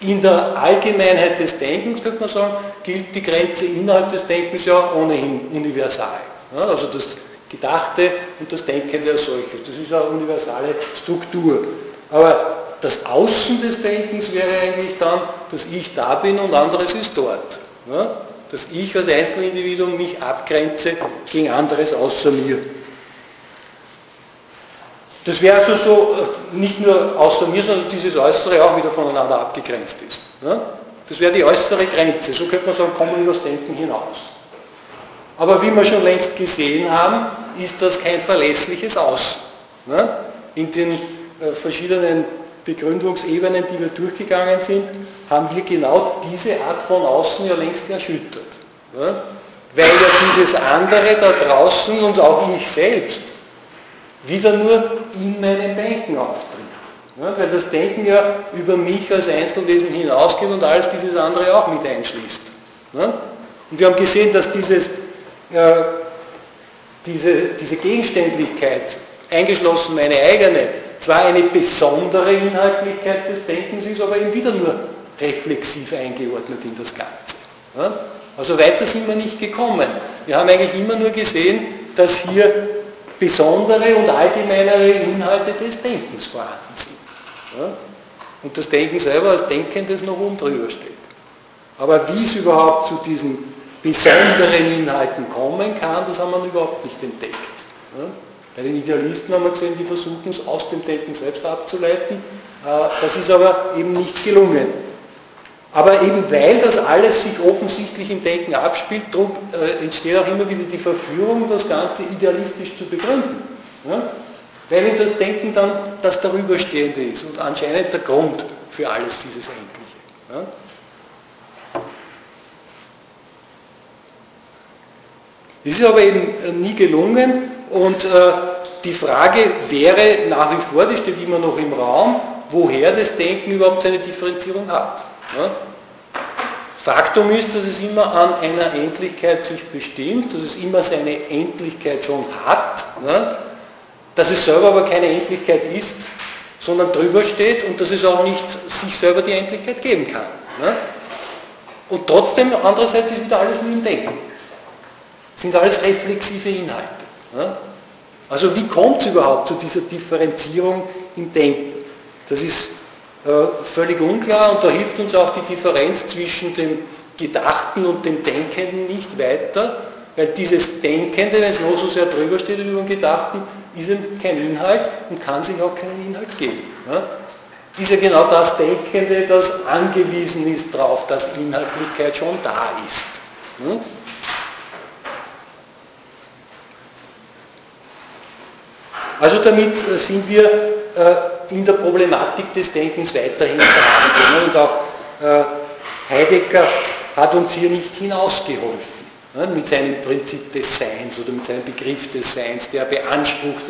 In der Allgemeinheit des Denkens, könnte man sagen, gilt die Grenze innerhalb des Denkens ja ohnehin universal. Ne? Also das Gedachte und das Denkende als solches. Das ist eine universale Struktur. Aber das Außen des Denkens wäre eigentlich dann, dass ich da bin und anderes ist dort. Ja? Dass ich als Einzelindividuum mich abgrenze gegen anderes außer mir. Das wäre also so, äh, nicht nur außer mir, sondern dieses Äußere auch wieder voneinander abgegrenzt ist. Ja? Das wäre die äußere Grenze. So könnte man sagen, kommen wir das Denken hinaus. Aber wie wir schon längst gesehen haben, ist das kein verlässliches Außen. Ja? In den äh, verschiedenen Begründungsebenen, die wir durchgegangen sind, haben wir genau diese Art von Außen ja längst erschüttert. Ja? Weil ja dieses andere da draußen und auch ich selbst wieder nur in meinem Denken auftritt. Ja? Weil das Denken ja über mich als Einzelwesen hinausgeht und alles dieses andere auch mit einschließt. Ja? Und wir haben gesehen, dass dieses, äh, diese, diese Gegenständlichkeit, eingeschlossen meine eigene, zwar eine besondere Inhaltlichkeit des Denkens ist, aber eben wieder nur reflexiv eingeordnet in das Ganze. Also weiter sind wir nicht gekommen. Wir haben eigentlich immer nur gesehen, dass hier besondere und allgemeinere Inhalte des Denkens vorhanden sind. Und das Denken selber als Denkendes noch oben drüber steht. Aber wie es überhaupt zu diesen besonderen Inhalten kommen kann, das haben wir überhaupt nicht entdeckt. Bei den Idealisten haben wir gesehen, die versuchen es aus dem Denken selbst abzuleiten. Äh, das ist aber eben nicht gelungen. Aber eben weil das alles sich offensichtlich im Denken abspielt, darum äh, entsteht auch immer wieder die Verführung, das Ganze idealistisch zu begründen. Weil in das Denken dann das Darüberstehende ist und anscheinend der Grund für alles dieses Endliche. Das ist aber eben äh, nie gelungen, und äh, die Frage wäre nach wie vor, die steht immer noch im Raum, woher das Denken überhaupt seine Differenzierung hat. Ja? Faktum ist, dass es immer an einer Endlichkeit sich bestimmt, dass es immer seine Endlichkeit schon hat, ja? dass es selber aber keine Endlichkeit ist, sondern drüber steht und dass es auch nicht sich selber die Endlichkeit geben kann. Ja? Und trotzdem, andererseits ist wieder alles nur im Denken. sind alles reflexive Inhalte. Also wie kommt es überhaupt zu dieser Differenzierung im Denken? Das ist völlig unklar und da hilft uns auch die Differenz zwischen dem Gedachten und dem Denkenden nicht weiter, weil dieses Denkende, wenn es noch so sehr drüber steht über dem Gedachten, ist eben kein Inhalt und kann sich auch keinen Inhalt geben. Ja? Ist ja genau das Denkende, das angewiesen ist darauf, dass Inhaltlichkeit schon da ist. Ja? Also damit äh, sind wir äh, in der Problematik des Denkens weiterhin verhandelt. Und auch äh, Heidegger hat uns hier nicht hinausgeholfen mit seinem Prinzip des Seins oder mit seinem Begriff des Seins, der beansprucht,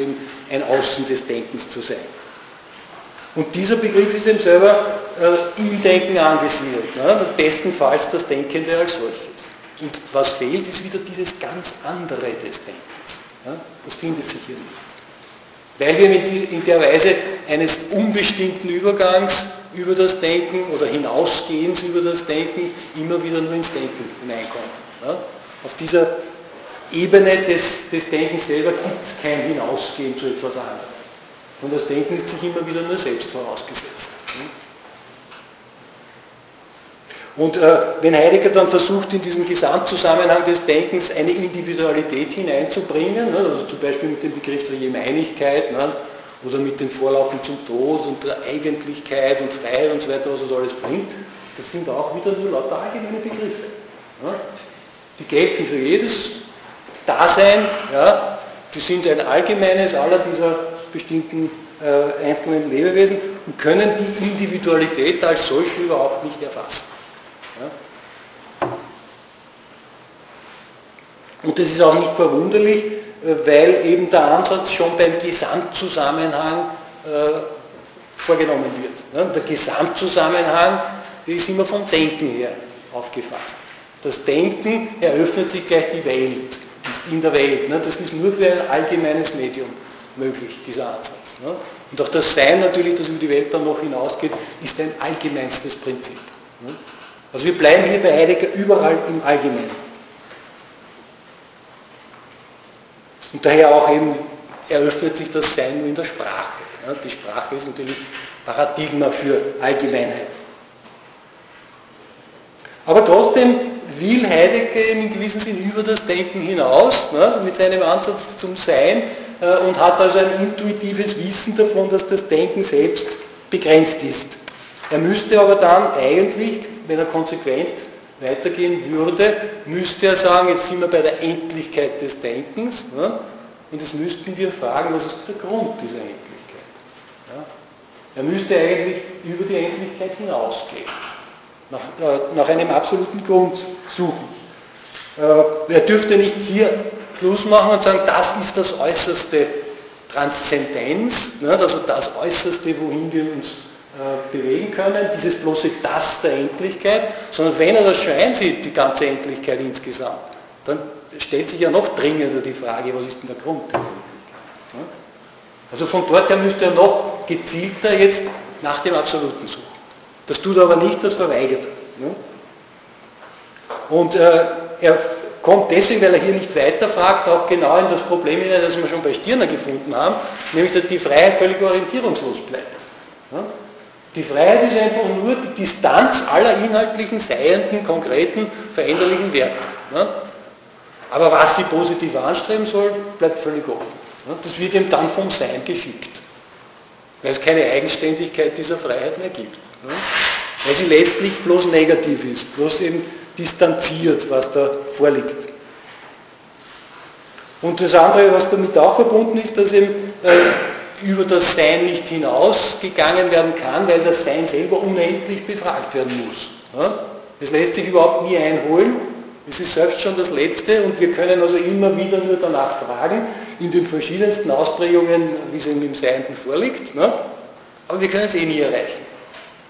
ein Außen des Denkens zu sein. Und dieser Begriff ist eben selber äh, im Denken angesiedelt. Ne? Bestenfalls das Denkende als solches. Und was fehlt, ist wieder dieses ganz andere des Denkens. Ja? Das findet sich hier nicht. Weil wir in der Weise eines unbestimmten Übergangs über das Denken oder Hinausgehens über das Denken immer wieder nur ins Denken hineinkommen. Ja? Auf dieser Ebene des, des Denkens selber gibt es kein Hinausgehen zu etwas anderem. Und das Denken ist sich immer wieder nur selbst vorausgesetzt. Ja? Und äh, wenn Heidegger dann versucht, in diesen Gesamtzusammenhang des Denkens eine Individualität hineinzubringen, ne, also zum Beispiel mit dem Begriff der Gemeinigkeit ne, oder mit den Vorlaufen zum Tod und der Eigentlichkeit und Freiheit und so weiter, was das alles bringt, das sind auch wieder nur lauter allgemeine Begriffe. Ne. Die gelten für jedes Dasein, ja, die sind ein allgemeines aller dieser bestimmten äh, einzelnen Lebewesen und können die Individualität als solche überhaupt nicht erfassen. Und das ist auch nicht verwunderlich, weil eben der Ansatz schon beim Gesamtzusammenhang äh, vorgenommen wird. Der Gesamtzusammenhang ist immer vom Denken her aufgefasst. Das Denken eröffnet sich gleich die Welt, ist in der Welt. Das ist nur für ein allgemeines Medium möglich, dieser Ansatz. Und auch das Sein natürlich, das über die Welt dann noch hinausgeht, ist ein allgemeinstes Prinzip. Also wir bleiben hier bei Heidegger überall im Allgemeinen. Und daher auch eben eröffnet sich das Sein nur in der Sprache. Die Sprache ist natürlich Paradigma für Allgemeinheit. Aber trotzdem will Heidegger in gewissem Sinn über das Denken hinaus, ne, mit seinem Ansatz zum Sein äh, und hat also ein intuitives Wissen davon, dass das Denken selbst begrenzt ist. Er müsste aber dann eigentlich, wenn er konsequent weitergehen würde, müsste er sagen, jetzt sind wir bei der Endlichkeit des Denkens ne, und jetzt müssten wir fragen, was ist der Grund dieser Endlichkeit. Ja. Er müsste eigentlich über die Endlichkeit hinausgehen, nach, äh, nach einem absoluten Grund suchen. Äh, er dürfte nicht hier Schluss machen und sagen, das ist das äußerste Transzendenz, ne, also das Äußerste, wohin wir uns bewegen können, dieses bloße Das der Endlichkeit, sondern wenn er das schon einsieht, die ganze Endlichkeit insgesamt, dann stellt sich ja noch dringender die Frage, was ist denn der Grund der Endlichkeit? Also von dort her müsste er noch gezielter jetzt nach dem Absoluten suchen. Das tut er aber nicht, das verweigert er. Und äh, er kommt deswegen, weil er hier nicht weiter fragt, auch genau in das Problem hinein, das wir schon bei Stirner gefunden haben, nämlich dass die Freiheit völlig orientierungslos bleibt. Die Freiheit ist einfach nur die Distanz aller inhaltlichen, seienden, konkreten, veränderlichen Werte. Aber was sie positiv anstreben soll, bleibt völlig offen. Das wird ihm dann vom Sein geschickt, weil es keine Eigenständigkeit dieser Freiheit mehr gibt. Weil sie letztlich bloß negativ ist, bloß eben distanziert, was da vorliegt. Und das andere, was damit auch verbunden ist, dass eben äh, über das Sein nicht hinausgegangen werden kann, weil das Sein selber unendlich befragt werden muss. Es lässt sich überhaupt nie einholen. Es ist selbst schon das Letzte und wir können also immer wieder nur danach fragen, in den verschiedensten Ausprägungen, wie es im Seienden vorliegt. Ne? Aber wir können es eh nie erreichen.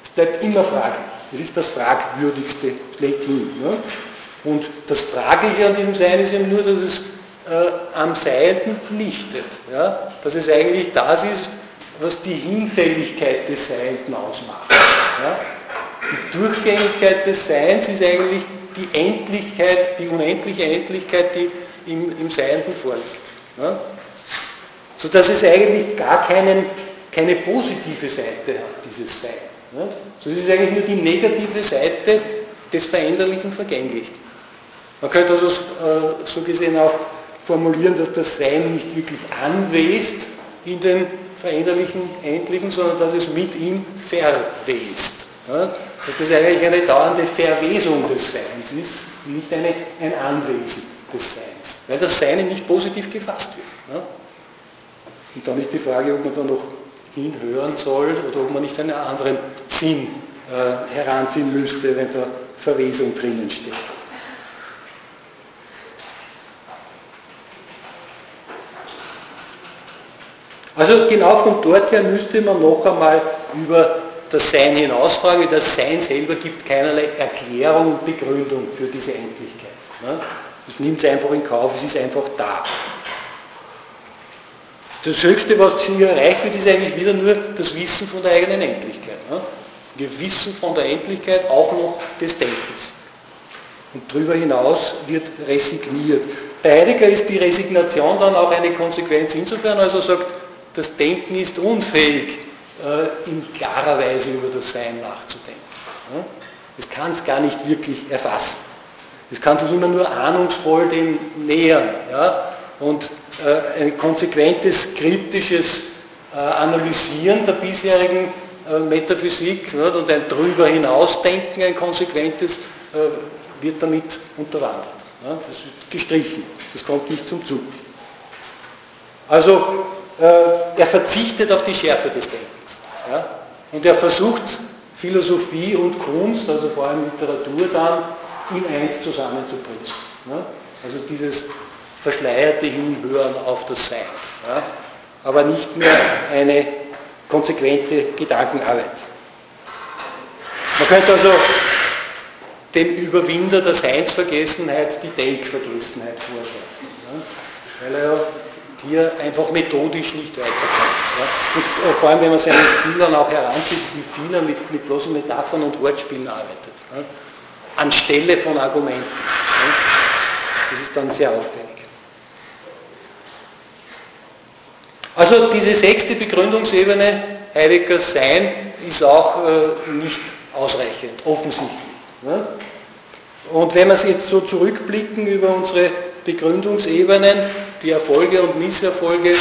Es bleibt immer fraglich. Das ist das Fragwürdigste schlechthin. Ne? Und das Fragliche an diesem Sein ist eben nur, dass es äh, am Seienden lichtet. Ja? Dass es eigentlich das ist, was die Hinfälligkeit des Seienden ausmacht. Ja? Die Durchgängigkeit des Seins ist eigentlich die Endlichkeit, die unendliche Endlichkeit, die im, im Seienden vorliegt. Ja? Sodass es eigentlich gar keinen, keine positive Seite hat, dieses Sein. Ja? So ist es eigentlich nur die negative Seite des Veränderlichen Vergänglichen. Man könnte also äh, so gesehen auch formulieren, dass das Sein nicht wirklich anwest in den veränderlichen Endlichen, sondern dass es mit ihm verwest. Ja? Dass das eigentlich eine dauernde Verwesung des Seins ist nicht eine, ein Anwesen des Seins, weil das Sein nicht positiv gefasst wird. Ja? Und dann ist die Frage, ob man da noch hinhören soll oder ob man nicht einen anderen Sinn äh, heranziehen müsste, wenn da Verwesung drinnen steht. Also genau von dort her müsste man noch einmal über das Sein hinausfragen. Das Sein selber gibt keinerlei Erklärung und Begründung für diese Endlichkeit. Es nimmt es einfach in Kauf, es ist einfach da. Das Höchste, was hier erreicht wird, ist eigentlich wieder nur das Wissen von der eigenen Endlichkeit. Ne? Wir wissen von der Endlichkeit auch noch des Denkens. Und darüber hinaus wird resigniert. Bei Heidegger ist die Resignation dann auch eine Konsequenz insofern, als er sagt, das Denken ist unfähig, äh, in klarer Weise über das Sein nachzudenken. Es kann es gar nicht wirklich erfassen. Es kann sich immer nur ahnungsvoll dem nähern. Und äh, ein konsequentes, kritisches äh, Analysieren der bisherigen Metaphysik und ein drüber hinausdenken, ein konsequentes, wird damit unterwandert. Das wird gestrichen, das kommt nicht zum Zug. Also er verzichtet auf die Schärfe des Denkens. Und er versucht Philosophie und Kunst, also vor allem Literatur dann, in eins zusammenzubringen. Also dieses verschleierte Hinhören auf das Sein. Ja? Aber nicht mehr eine konsequente Gedankenarbeit. Man könnte also dem Überwinder der Seinsvergessenheit die Denkvergessenheit. Ja? Weil er ja hier einfach methodisch nicht weiterkommt. Ja? Und vor allem, wenn man seinen Stil dann auch heranzieht, wie viel er mit, mit bloßen Metaphern und Wortspielen arbeitet. Ja? Anstelle von Argumenten. Ja? Das ist dann sehr auffällig. Also diese sechste Begründungsebene, Heideggers Sein, ist auch äh, nicht ausreichend, offensichtlich. Ne? Und wenn wir jetzt so zurückblicken über unsere Begründungsebenen, die Erfolge und Misserfolge äh,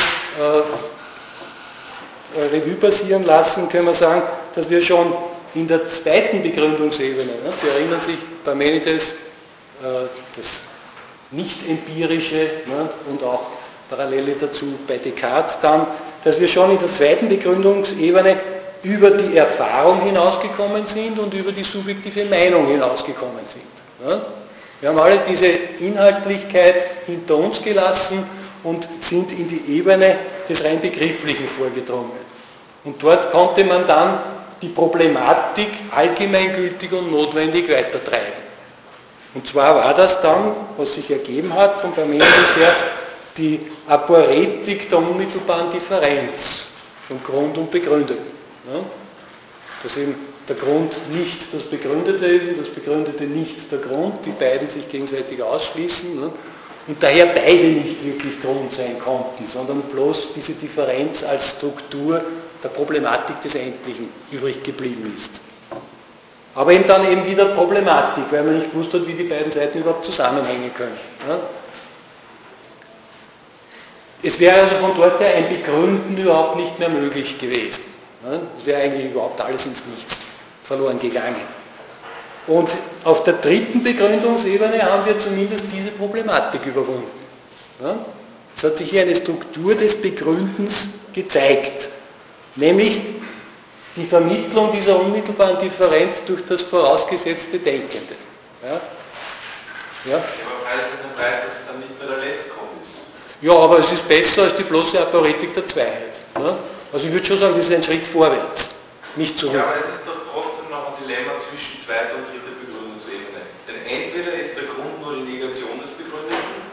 äh, Revue passieren lassen, können wir sagen, dass wir schon in der zweiten Begründungsebene, ne, Sie erinnern sich, Parmenides, äh, das nicht-empirische ne, und auch Parallele dazu bei Descartes dann, dass wir schon in der zweiten Begründungsebene über die Erfahrung hinausgekommen sind und über die subjektive Meinung hinausgekommen sind. Wir haben alle diese Inhaltlichkeit hinter uns gelassen und sind in die Ebene des rein Begrifflichen vorgedrungen. Und dort konnte man dann die Problematik allgemeingültig und notwendig weitertreiben. Und zwar war das dann, was sich ergeben hat von Parmenides her, die Aporetik der unmittelbaren Differenz von Grund und Begründeten. Dass eben der Grund nicht das Begründete ist und das Begründete nicht der Grund, die beiden sich gegenseitig ausschließen und daher beide nicht wirklich Grund sein konnten, sondern bloß diese Differenz als Struktur der Problematik des Endlichen übrig geblieben ist. Aber eben dann eben wieder Problematik, weil man nicht gewusst hat, wie die beiden Seiten überhaupt zusammenhängen können. Es wäre also von dort her ein Begründen überhaupt nicht mehr möglich gewesen. Es wäre eigentlich überhaupt alles ins Nichts verloren gegangen. Und auf der dritten Begründungsebene haben wir zumindest diese Problematik überwunden. Es hat sich hier eine Struktur des Begründens gezeigt, nämlich die Vermittlung dieser unmittelbaren Differenz durch das vorausgesetzte Denkende. Ja? Ja? Ja, aber es ist besser als die bloße Aporetik der Zweiheit. Ne? Also ich würde schon sagen, das ist ein Schritt vorwärts, nicht zurück. Ja, aber es ist doch trotzdem noch ein Dilemma zwischen zweiter und dritter Begründungsebene. Denn entweder ist der Grund nur die Negation des Begründeten,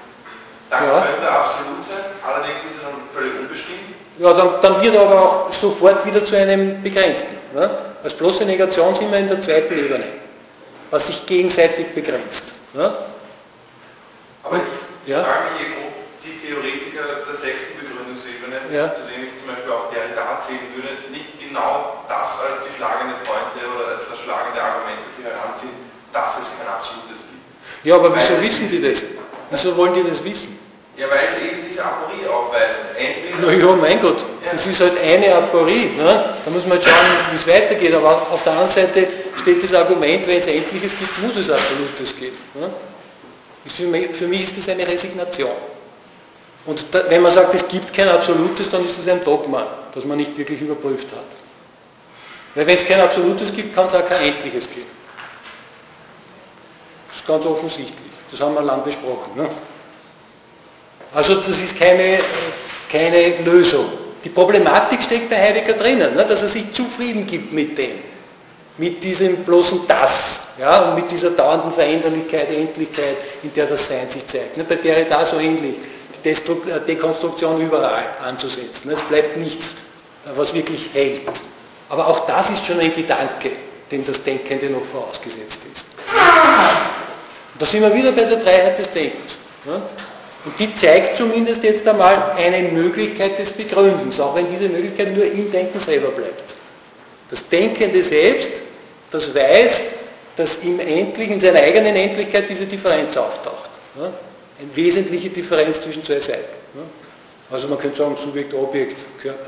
dann ja. könnte er absolut sein, allerdings ist er dann völlig unbestimmt. Ja, dann, dann wird er aber auch sofort wieder zu einem Begrenzten. Ne? Als bloße Negation sind wir in der zweiten Ebene, was sich gegenseitig begrenzt. Ne? Aber ich ja? frage mich eben, ob die Theoretiker der sechsten Begründungsebene, ja. zu dem ich zum Beispiel auch Derrida zählen würde, nicht genau das als die schlagende Pointe oder als das schlagende Argument die heranziehen, dass es kein absolutes gibt. Ja, aber wieso wissen die das? Wieso wollen die das wissen? Ja, weil sie eben diese Aporie aufweisen. Entweder Na ja, mein Gott, ja. das ist halt eine Aporie. Ne? Da muss man halt schauen, wie es weitergeht. Aber auf der anderen Seite steht das Argument, wenn es Endliches gibt, muss es Absolutes geben. Ne? Für mich, für mich ist das eine Resignation. Und da, wenn man sagt, es gibt kein Absolutes, dann ist es ein Dogma, das man nicht wirklich überprüft hat. Weil wenn es kein Absolutes gibt, kann es auch kein Endliches geben. Das ist ganz offensichtlich. Das haben wir lang besprochen. Ne? Also das ist keine, keine Lösung. Die Problematik steckt bei Heidegger drinnen, ne? dass er sich zufrieden gibt mit dem, mit diesem bloßen Das ja? und mit dieser dauernden Veränderlichkeit, Endlichkeit, in der das Sein sich zeigt. Ne? Bei der da so ähnlich. Äh, Dekonstruktion überall anzusetzen. Es bleibt nichts, was wirklich hält. Aber auch das ist schon ein Gedanke, dem das Denkende noch vorausgesetzt ist. Da sind wir wieder bei der Dreiheit des Denkens. Und die zeigt zumindest jetzt einmal eine Möglichkeit des Begründens, auch wenn diese Möglichkeit nur im Denken selber bleibt. Das Denkende selbst, das weiß, dass im Endlichen, in seiner eigenen Endlichkeit diese Differenz auftaucht eine wesentliche Differenz zwischen zwei Seiten. Also man könnte sagen Subjekt, Objekt,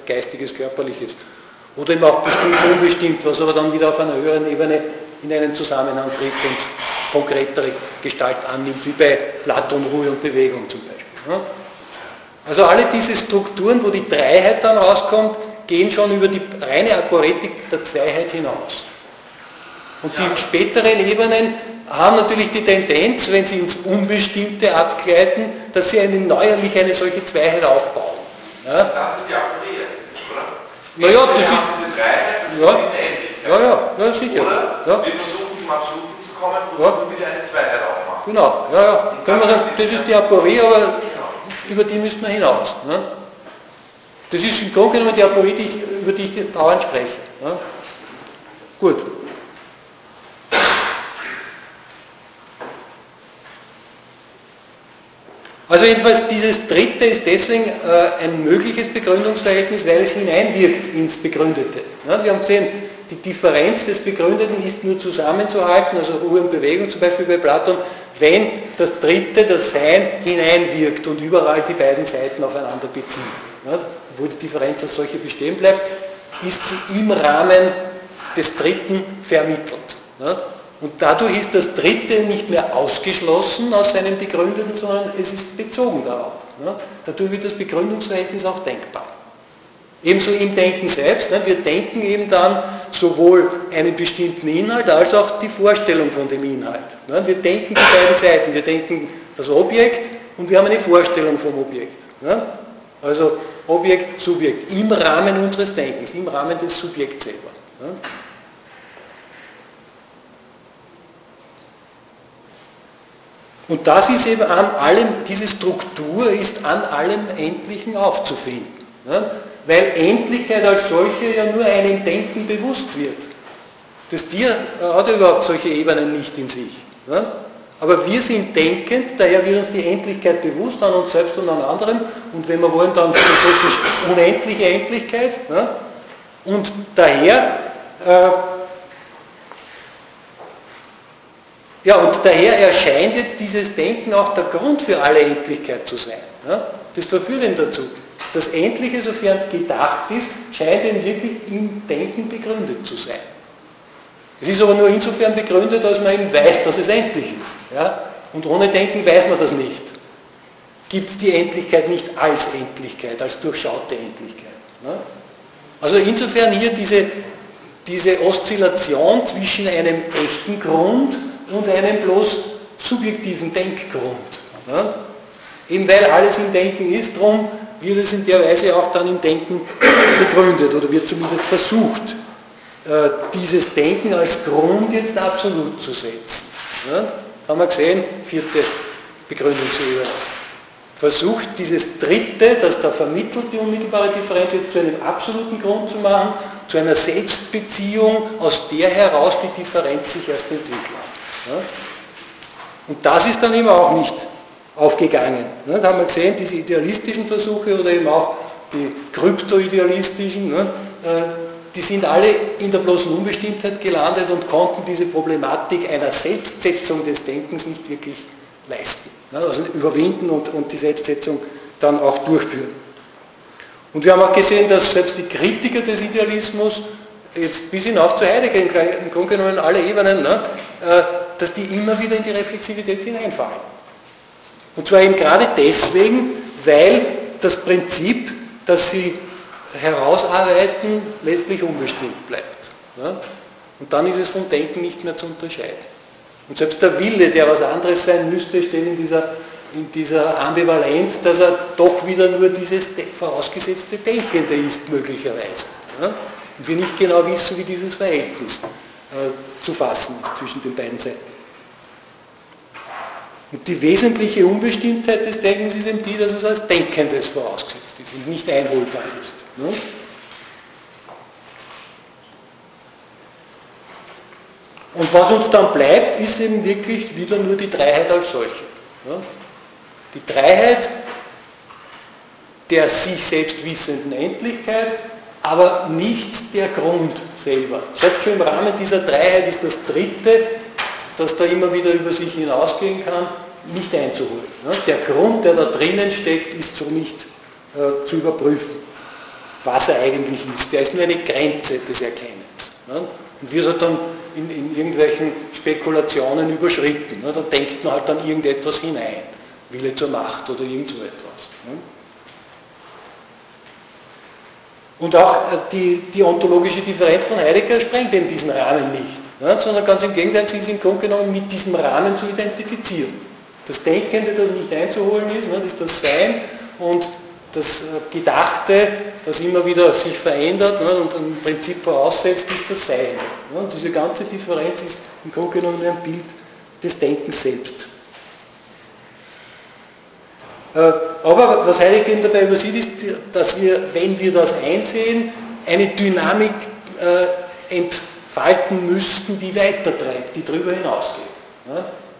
geistiges, körperliches. Oder eben auch bestimmt, unbestimmt, was aber dann wieder auf einer höheren Ebene in einen Zusammenhang tritt und konkretere Gestalt annimmt, wie bei Platon, Ruhe und Bewegung zum Beispiel. Also alle diese Strukturen, wo die Dreiheit dann rauskommt, gehen schon über die reine Aporetik der Zweiheit hinaus. Und die späteren Ebenen haben natürlich die Tendenz, wenn sie ins Unbestimmte abgleiten, dass sie eine neuerlich eine solche Zweiheit aufbauen. Ja? Das ist die Aporie, oder? Naja, das ist... Ja. Ja, ja, sicher. Oder ja. wir versuchen zum Absoluten kommen und ja. wieder eine Zweiheit aufmachen. Genau, ja, ja. Können wir sagen, das ist die Aporie, aber genau. über die müssen wir hinaus. Ne? Das ist im Grunde genommen die Aporie, die ich, über die ich dauernd spreche. Ne? Gut. Also jedenfalls dieses dritte ist deswegen äh, ein mögliches Begründungsverhältnis, weil es hineinwirkt ins Begründete. Ja, wir haben gesehen, die Differenz des Begründeten ist nur zusammenzuhalten, also Ruhe und Bewegung zum Beispiel bei Platon, wenn das dritte, das Sein, hineinwirkt und überall die beiden Seiten aufeinander bezieht. Ja, wo die Differenz als solche bestehen bleibt, ist sie im Rahmen des dritten vermittelt. Ja, und dadurch ist das Dritte nicht mehr ausgeschlossen aus seinem Begründeten, sondern es ist bezogen darauf. Ne? Dadurch wird das Begründungsverhältnis auch denkbar. Ebenso im Denken selbst. Ne? Wir denken eben dann sowohl einen bestimmten Inhalt als auch die Vorstellung von dem Inhalt. Wir denken die beiden Seiten. Wir denken das Objekt und wir haben eine Vorstellung vom Objekt. Also Objekt, Subjekt im Rahmen unseres Denkens, im Rahmen des Subjekts selber. Und das ist eben an allem, diese Struktur ist an allem Endlichen aufzufinden. Ne? Weil Endlichkeit als solche ja nur einem Denken bewusst wird. Das Tier äh, hat ja überhaupt solche Ebenen nicht in sich. Ne? Aber wir sind denkend, daher wird uns die Endlichkeit bewusst an uns selbst und an anderen. Und wenn wir wollen, dann philosophisch unendliche Endlichkeit. Ne? Und daher äh, Ja, und daher erscheint jetzt dieses Denken auch der Grund für alle Endlichkeit zu sein. Ja? Das verführt ihn dazu. Das Endliche, sofern es gedacht ist, scheint ihm wirklich im Denken begründet zu sein. Es ist aber nur insofern begründet, als man eben weiß, dass es endlich ist. Ja? Und ohne Denken weiß man das nicht. Gibt es die Endlichkeit nicht als Endlichkeit, als durchschaute Endlichkeit. Ja? Also insofern hier diese, diese Oszillation zwischen einem echten Grund und einen bloß subjektiven Denkgrund. Ja? Eben weil alles im Denken ist, darum wird es in der Weise auch dann im Denken begründet oder wird zumindest versucht, äh, dieses Denken als Grund jetzt absolut zu setzen. Ja? Haben wir gesehen, vierte Begründungsebene. Versucht dieses dritte, das da vermittelt, die unmittelbare Differenz jetzt zu einem absoluten Grund zu machen, zu einer Selbstbeziehung, aus der heraus die Differenz sich erst entwickelt. Ja? Und das ist dann eben auch nicht aufgegangen. Ja, da haben wir gesehen, diese idealistischen Versuche oder eben auch die kryptoidealistischen, ne, äh, die sind alle in der bloßen Unbestimmtheit gelandet und konnten diese Problematik einer Selbstsetzung des Denkens nicht wirklich leisten. Also überwinden und, und die Selbstsetzung dann auch durchführen. Und wir haben auch gesehen, dass selbst die Kritiker des Idealismus, jetzt bis hinauf zu Heidegger im Grunde genommen alle Ebenen, ne, äh, dass die immer wieder in die Reflexivität hineinfallen. Und zwar eben gerade deswegen, weil das Prinzip, das sie herausarbeiten, letztlich unbestimmt bleibt. Und dann ist es vom Denken nicht mehr zu unterscheiden. Und selbst der Wille, der was anderes sein müsste, steht in dieser, in dieser Ambivalenz, dass er doch wieder nur dieses vorausgesetzte Denkende ist, möglicherweise. Und wir nicht genau wissen, wie dieses Verhältnis äh, zu fassen ist zwischen den beiden Seiten. Und die wesentliche Unbestimmtheit des Denkens ist eben die, dass es als Denkendes vorausgesetzt ist und nicht einholbar ist. Ne? Und was uns dann bleibt, ist eben wirklich wieder nur die Dreiheit als solche. Ne? Die Dreiheit der sich selbst wissenden Endlichkeit, aber nicht der Grund selber. Selbst schon im Rahmen dieser Dreiheit ist das Dritte, das da immer wieder über sich hinausgehen kann, nicht einzuholen. Der Grund, der da drinnen steckt, ist so nicht äh, zu überprüfen, was er eigentlich ist. Der ist nur eine Grenze des Erkennens. Und wird er dann in, in, irgendwelchen Spekulationen überschritten. Da denkt man halt dann irgendetwas hinein. Wille zur Macht oder irgend so etwas. Und auch äh, die, die ontologische Differenz von Heidegger sprengt eben diesen Rahmen nicht, sondern ganz im Gegenteil, sie ist im Grunde genommen mit diesem Rahmen zu identifizieren. Das Denkende, das nicht einzuholen ist, ne, das ist das Sein und das Gedachte, das immer wieder sich verändert ne, und im Prinzip voraussetzt, ist das Sein. Ne, und diese ganze Differenz ist im Grunde genommen ein Bild des Denkens selbst. Äh, aber was Heidegger dabei übersieht, ist, dass wir, wenn wir das einsehen, eine Dynamik äh, entfalten müssten, die weitertreibt, die darüber hinausgeht.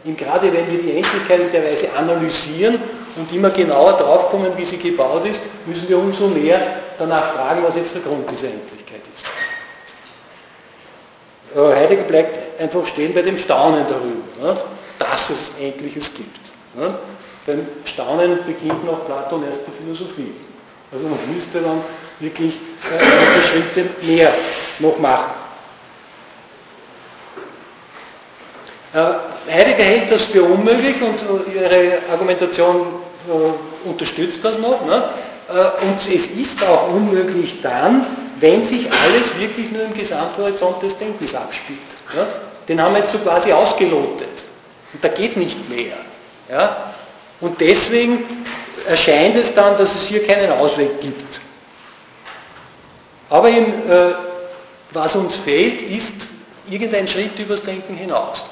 Und gerade wenn wir die Endlichkeit in der Weise analysieren und immer genauer draufkommen, wie sie gebaut ist, müssen wir umso mehr danach fragen, was jetzt der Grund dieser Endlichkeit ist. Äh, Heidegger bleibt einfach stehen bei dem Staunen darüber, dass es Endliches gibt. Beim Staunen beginnt noch Platon erst die Philosophie. Also man müsste dann wirklich äh, Schritte mehr noch machen. Heidegger hält das für unmöglich und äh, ihre Argumentation äh, unterstützt das noch. Ne? Äh, und es ist auch unmöglich dann, wenn sich alles wirklich nur im Gesamthorizont des Denkens abspielt. Ja? Den haben wir jetzt so quasi ausgelotet. Und da geht nicht mehr. Ja? Und deswegen erscheint es dann, dass es hier keinen Ausweg gibt. Aber eben, äh, was uns fehlt, ist irgendein Schritt übers Denken hinaus.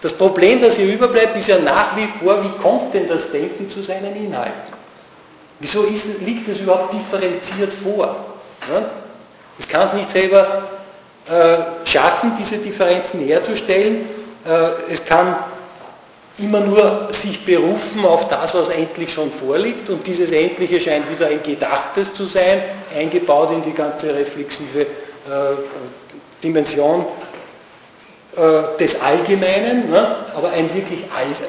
Das Problem, das hier überbleibt, ist ja nach wie vor, wie kommt denn das Denken zu seinen Inhalten? Wieso ist, liegt es überhaupt differenziert vor? Es kann es nicht selber äh, schaffen, diese Differenzen herzustellen. Äh, es kann immer nur sich berufen auf das, was endlich schon vorliegt und dieses Endliche scheint wieder ein Gedachtes zu sein, eingebaut in die ganze reflexive äh, Dimension äh, des Allgemeinen, ne? aber ein wirklich,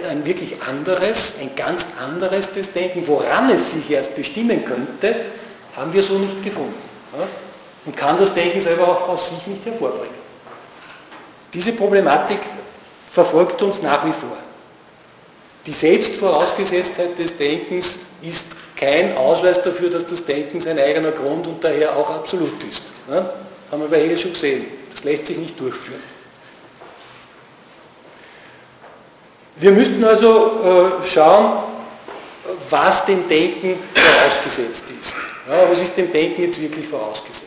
ein wirklich anderes, ein ganz anderes des Denken, woran es sich erst bestimmen könnte, haben wir so nicht gefunden. Ne? Und kann das Denken selber auch aus sich nicht hervorbringen. Diese Problematik verfolgt uns nach wie vor. Die Selbstvorausgesetztheit des Denkens ist kein Ausweis dafür, dass das Denken sein eigener Grund und daher auch absolut ist. Das haben wir bei Hegel schon gesehen. Das lässt sich nicht durchführen. Wir müssten also äh, schauen, was dem Denken vorausgesetzt ist. Ja, was ist dem Denken jetzt wirklich vorausgesetzt?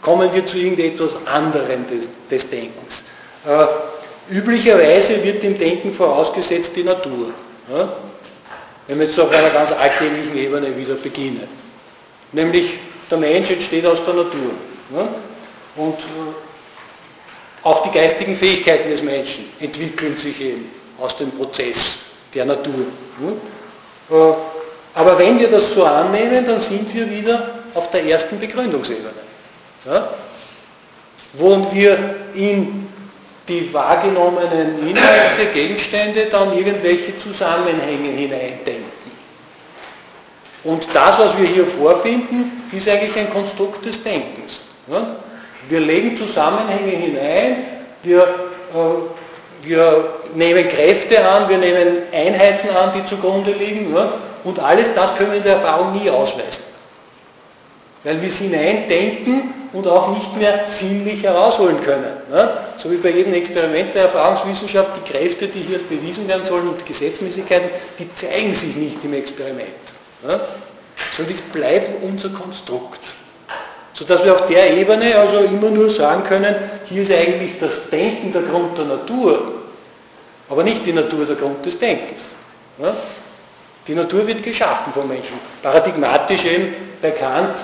Kommen wir zu irgendetwas anderem des, des Denkens. Äh, Üblicherweise wird dem Denken vorausgesetzt die Natur. Ja? Wenn wir jetzt auf einer ganz alltäglichen Ebene wieder beginnen. Nämlich der Mensch entsteht aus der Natur. Ja? Und äh, auch die geistigen Fähigkeiten des Menschen entwickeln sich eben aus dem Prozess der Natur. Ja? Äh, aber wenn wir das so annehmen, dann sind wir wieder auf der ersten Begründungsebene. Ja? Wo wir in die wahrgenommenen Inhalte, Gegenstände dann irgendwelche Zusammenhänge hineindenken. Und das, was wir hier vorfinden, ist eigentlich ein Konstrukt des Denkens. Wir legen Zusammenhänge hinein, wir, äh, wir nehmen Kräfte an, wir nehmen Einheiten an, die zugrunde liegen und alles das können wir in der Erfahrung nie ausweisen. Weil wir es hineindenken und auch nicht mehr sinnlich herausholen können. Ne? So wie bei jedem Experiment der Erfahrungswissenschaft, die Kräfte, die hier bewiesen werden sollen und Gesetzmäßigkeiten, die zeigen sich nicht im Experiment. Ne? Sondern es bleibt unser Konstrukt. Sodass wir auf der Ebene also immer nur sagen können, hier ist eigentlich das Denken der Grund der Natur, aber nicht die Natur der Grund des Denkens. Ne? Die Natur wird geschaffen vom Menschen. Paradigmatisch eben bei Kant,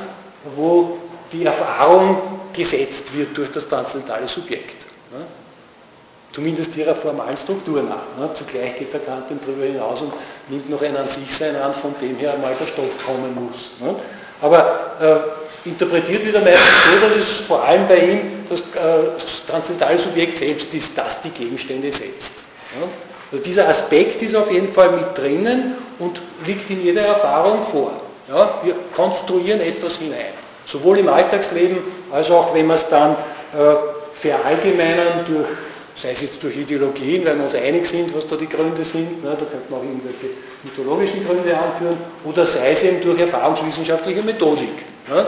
wo die Erfahrung gesetzt wird durch das transzendentale Subjekt. Ne? Zumindest ihrer formalen Struktur nach. Ne? Zugleich geht der Kant darüber hinaus und nimmt noch ein an sich sein an, von dem her einmal der Stoff kommen muss. Ne? Aber äh, interpretiert wird er meistens so, dass es vor allem bei ihm das, äh, transzendentale Subjekt selbst ist, das die Gegenstände setzt. Ne? Also dieser Aspekt ist auf jeden Fall mit drinnen und liegt in jeder Erfahrung vor. Ja? Wir konstruieren etwas hinein. Sowohl im Alltagsleben als auch wenn wir es dann äh, verallgemeinern durch, sei es jetzt durch Ideologien, weil wir uns einig sind, was da die Gründe sind, ne, da könnte man auch irgendwelche mythologischen Gründe anführen, oder sei es eben durch erfahrungswissenschaftliche Methodik. Ne.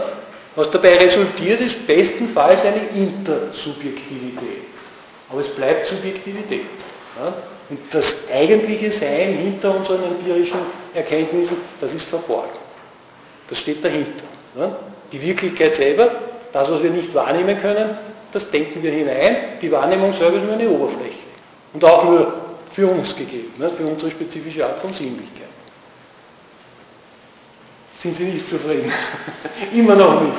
Was dabei resultiert, ist bestenfalls eine Intersubjektivität. Aber es bleibt Subjektivität. Ja? Und das eigentliche Sein hinter unseren empirischen Erkenntnissen, das ist verborgen. Das steht dahinter. Ja? Die Wirklichkeit selber, das, was wir nicht wahrnehmen können, das denken wir hinein. Die Wahrnehmung selber ist nur eine Oberfläche. Und auch nur für uns gegeben, ne? für unsere spezifische Art von Sinnlichkeit. Sind Sie nicht zufrieden? Immer noch nicht.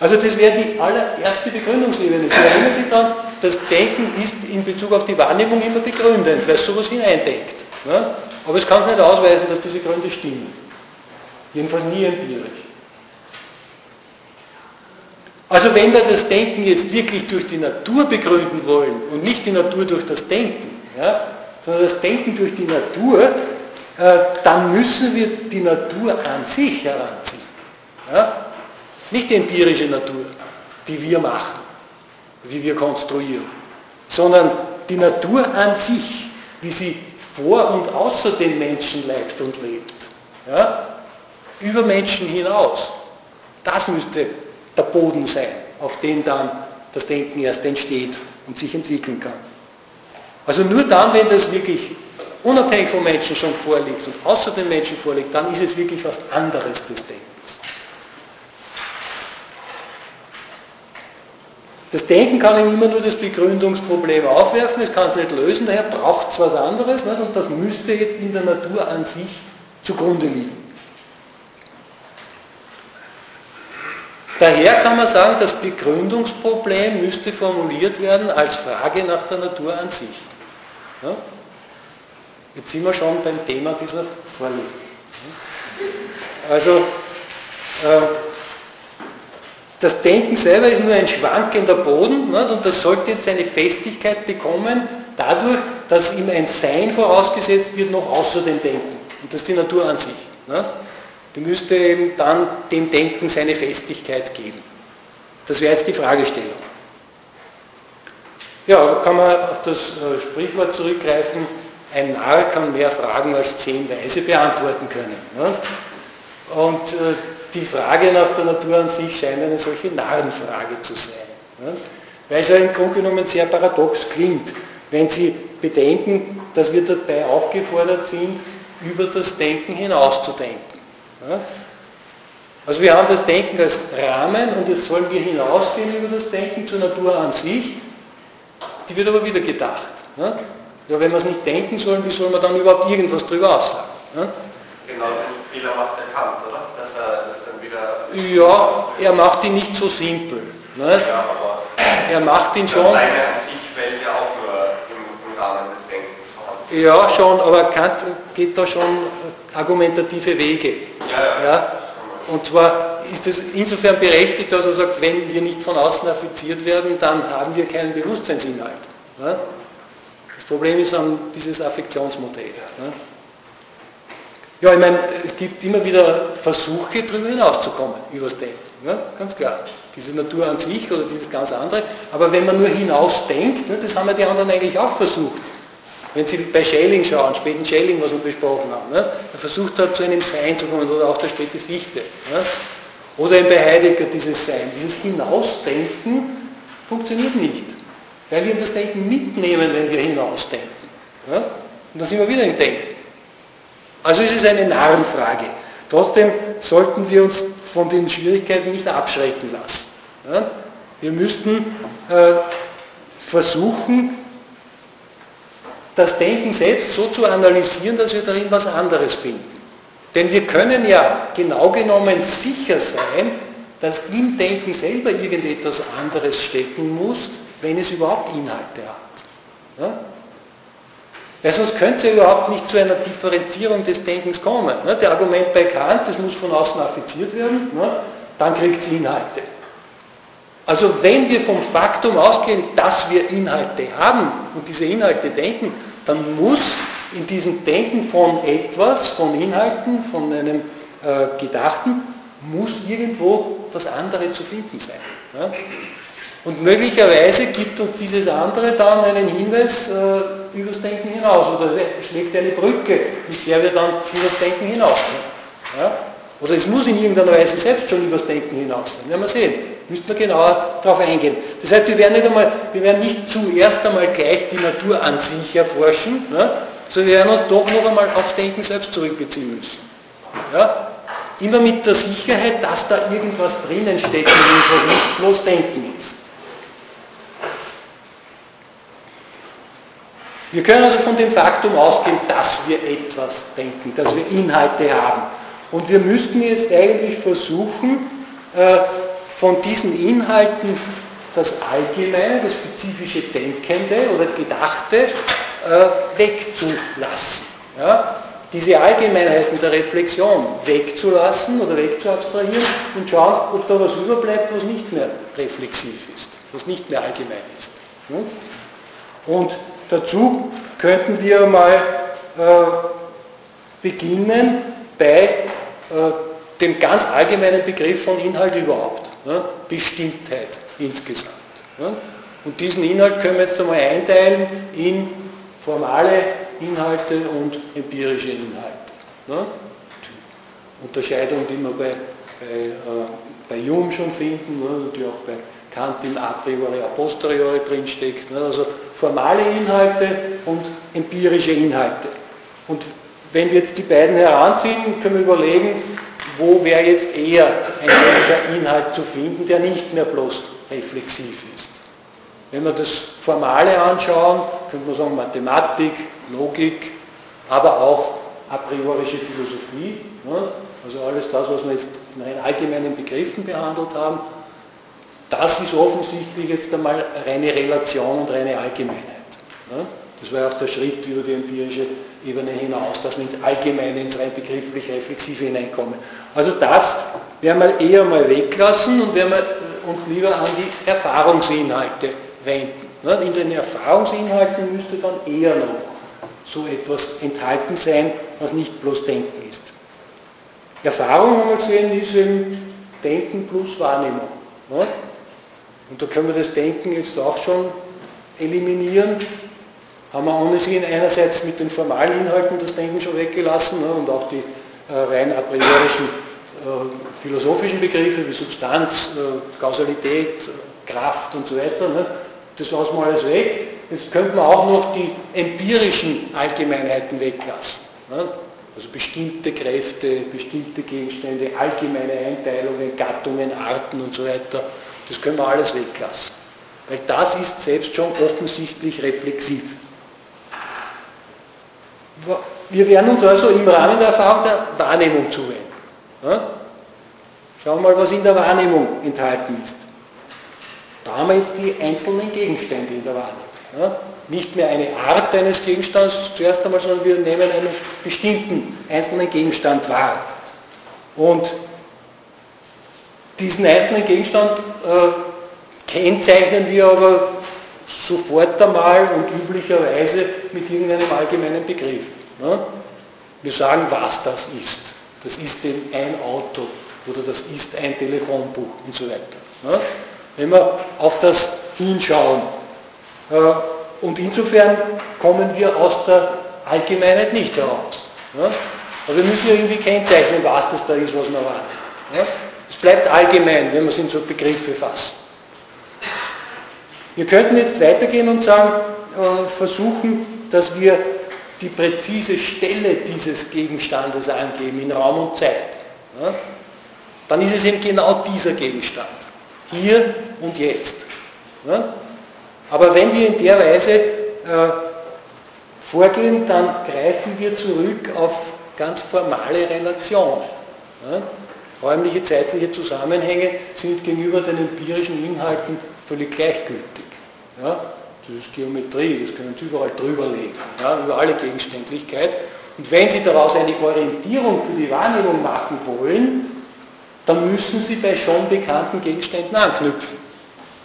Also das wäre die allererste Begründungsebene. Sie erinnern sich daran, das Denken ist in Bezug auf die Wahrnehmung immer begründend, weil es sowas hineindenkt. Ne? Aber es kann nicht ausweisen, dass diese Gründe stimmen. Jedenfalls nie empirisch. Also wenn wir das Denken jetzt wirklich durch die Natur begründen wollen und nicht die Natur durch das Denken, ja, sondern das Denken durch die Natur, dann müssen wir die Natur an sich heranziehen. Ja? Nicht die empirische Natur, die wir machen, die wir konstruieren, sondern die Natur an sich, wie sie vor und außer den Menschen lebt und lebt. Ja? Über Menschen hinaus. Das müsste der Boden sein, auf dem dann das Denken erst entsteht und sich entwickeln kann. Also nur dann, wenn das wirklich unabhängig vom Menschen schon vorliegt und außer den Menschen vorliegt, dann ist es wirklich was anderes des Denkens. Das Denken kann ihm immer nur das Begründungsproblem aufwerfen, es kann es nicht lösen, daher braucht es was anderes nicht? und das müsste jetzt in der Natur an sich zugrunde liegen. Daher kann man sagen, das Begründungsproblem müsste formuliert werden als Frage nach der Natur an sich. Ja? Jetzt sind wir schon beim Thema dieser Vorlesung. Also, äh, das Denken selber ist nur ein schwankender Boden und das sollte jetzt seine Festigkeit bekommen, dadurch, dass ihm ein Sein vorausgesetzt wird, noch außer dem Denken. Und das ist die Natur an sich. Die müsste eben dann dem Denken seine Festigkeit geben. Das wäre jetzt die Fragestellung. Ja, kann man auf das äh, Sprichwort zurückgreifen, ein Narr kann mehr Fragen als zehn Weise beantworten können. Und äh, die Frage nach der Natur an sich scheint eine solche Narrenfrage zu sein. Weil es ja im Grunde genommen sehr paradox klingt, wenn Sie bedenken, dass wir dabei aufgefordert sind, über das Denken hinauszudenken. Also wir haben das Denken als Rahmen und jetzt sollen wir hinausgehen über das Denken zur Natur an sich. Die wird aber wieder gedacht. Ja, wenn wir es nicht denken sollen, wie soll man dann überhaupt irgendwas darüber aussagen? Genau, den Fehler macht der Kant, oder? Dass er das dann wieder... Ja, er macht ihn nicht so simpel. Ne? Ja, aber er macht ihn schon... Seine an sich fällt ja auch nur im, im Rahmen des Denkens vorhanden. Ja, schon, aber Kant geht da schon argumentative Wege. Ja, ja. ja? Und zwar ist es insofern berechtigt, dass er sagt, wenn wir nicht von außen affiziert werden, dann haben wir keinen Bewusstseinsinhalt. Ja? Problem ist dann dieses Affektionsmodell. Ja? ja, ich meine, es gibt immer wieder Versuche, darüber hinauszukommen, über das Denken. Ja? Ganz klar. Diese Natur an sich oder dieses ganz andere. Aber wenn man nur hinausdenkt, ne, das haben ja die anderen eigentlich auch versucht. Wenn Sie bei Schelling schauen, späten Schelling, was wir besprochen haben, ne? er versucht hat, zu einem Sein zu kommen, oder auch der späte Fichte. Ne? Oder bei Heidegger dieses Sein. Dieses Hinausdenken funktioniert nicht, weil wir das Denken mitnehmen, wenn wir hinausdenken. Ne? Und da sind wir wieder im Denken. Also es ist eine Narrenfrage. Trotzdem sollten wir uns von den Schwierigkeiten nicht abschrecken lassen. Ja? Wir müssten äh, versuchen, das Denken selbst so zu analysieren, dass wir darin was anderes finden. Denn wir können ja genau genommen sicher sein, dass im Denken selber irgendetwas anderes stecken muss, wenn es überhaupt Inhalte hat. Ja? Weil sonst könnte es ja überhaupt nicht zu einer Differenzierung des Denkens kommen. Ne? Der Argument bei Kant, das muss von außen affiziert werden, ne? dann kriegt es Inhalte. Also wenn wir vom Faktum ausgehen, dass wir Inhalte haben und diese Inhalte denken, dann muss in diesem Denken von etwas, von Inhalten, von einem äh, Gedachten, muss irgendwo das andere zu finden sein. Ja? Und möglicherweise gibt uns dieses andere dann einen Hinweis äh, über das Denken hinaus oder schlägt eine Brücke, mit der wir dann über das Denken hinausgehen. Ja? Oder es muss in irgendeiner Weise selbst schon übers Denken hinaus sein. Werden wir sehen. Müssten wir genauer darauf eingehen. Das heißt, wir werden nicht, einmal, wir werden nicht zuerst einmal gleich die Natur an sich erforschen, ne, sondern wir werden uns doch noch einmal aufs Denken selbst zurückbeziehen müssen. Ja? Immer mit der Sicherheit, dass da irgendwas drinnen steckt, was nicht bloß Denken ist. Wir können also von dem Faktum ausgehen, dass wir etwas denken, dass wir Inhalte haben. Und wir müssten jetzt eigentlich versuchen, äh, von diesen Inhalten das Allgemeine, das spezifische Denkende oder Gedachte äh, wegzulassen. Ja? Diese Allgemeinheiten der Reflexion wegzulassen oder wegzuabstrahieren und schauen, ob da was überbleibt, was nicht mehr reflexiv ist, was nicht mehr allgemein ist. Und dazu könnten wir mal äh, beginnen bei äh, dem ganz allgemeinen Begriff von Inhalt überhaupt, ne? Bestimmtheit insgesamt. Ne? Und diesen Inhalt können wir jetzt einmal einteilen in formale Inhalte und empirische Inhalte. Ne? Unterscheidung, die wir bei, bei, äh, bei Hume schon finden, ne? die auch bei Kant in a priori, a posteriori drinsteckt. Ne? Also formale Inhalte und empirische Inhalte. Und wenn wir jetzt die beiden heranziehen, können wir überlegen, wo wäre jetzt eher ein solcher Inhalt zu finden, der nicht mehr bloß reflexiv ist. Wenn wir das Formale anschauen, könnte man sagen Mathematik, Logik, aber auch a priorische Philosophie, ne? also alles das, was wir jetzt in allgemeinen Begriffen behandelt haben, das ist offensichtlich jetzt einmal reine Relation und reine Allgemeinheit. Ne? Das war auch der Schritt über die empirische Ebene hinaus, dass wir ins Allgemeine, ins rein begrifflich Reflexive hineinkommen. Also das werden wir eher mal weglassen und werden wir uns lieber an die Erfahrungsinhalte wenden. Ne? In den Erfahrungsinhalten müsste dann eher noch so etwas enthalten sein, was nicht bloß Denken ist. Erfahrung, haben wir gesehen, ist eben Denken plus Wahrnehmung. Und da können wir das Denken jetzt auch schon eliminieren haben wir ohnehin einerseits mit den formalen Inhalten das Denken schon weggelassen ne, und auch die äh, rein a priorischen äh, philosophischen Begriffe wie Substanz, äh, Kausalität, Kraft und so weiter. Ne, das lassen wir alles weg. Jetzt könnte man auch noch die empirischen Allgemeinheiten weglassen. Ne, also bestimmte Kräfte, bestimmte Gegenstände, allgemeine Einteilungen, Gattungen, Arten und so weiter. Das können wir alles weglassen. Weil das ist selbst schon offensichtlich reflexiv. Wir werden uns also im Rahmen der Erfahrung der Wahrnehmung zuwenden. Schauen wir mal, was in der Wahrnehmung enthalten ist. Da haben wir jetzt die einzelnen Gegenstände in der Wahrnehmung. Nicht mehr eine Art eines Gegenstands zuerst einmal, sondern wir nehmen einen bestimmten einzelnen Gegenstand wahr. Und diesen einzelnen Gegenstand äh, kennzeichnen wir aber sofort einmal und üblicherweise mit irgendeinem allgemeinen Begriff. Ne? Wir sagen, was das ist. Das ist eben ein Auto oder das ist ein Telefonbuch und so weiter. Ne? Wenn wir auf das hinschauen. Äh, und insofern kommen wir aus der Allgemeinheit nicht heraus. Ne? Aber wir müssen irgendwie kennzeichnen, was das da ist, was wir wahrnehmen. Es bleibt allgemein, wenn wir es in so Begriffe fassen. Wir könnten jetzt weitergehen und sagen, äh, versuchen, dass wir die präzise Stelle dieses Gegenstandes angeben in Raum und Zeit. Dann ist es eben genau dieser Gegenstand. Hier und jetzt. Aber wenn wir in der Weise äh, vorgehen, dann greifen wir zurück auf ganz formale Relationen. Räumliche, zeitliche Zusammenhänge sind gegenüber den empirischen Inhalten völlig gleichgültig. Ja? Das ist Geometrie, das können Sie überall drüber legen, ja, über alle Gegenständlichkeit. Und wenn Sie daraus eine Orientierung für die Wahrnehmung machen wollen, dann müssen Sie bei schon bekannten Gegenständen anknüpfen.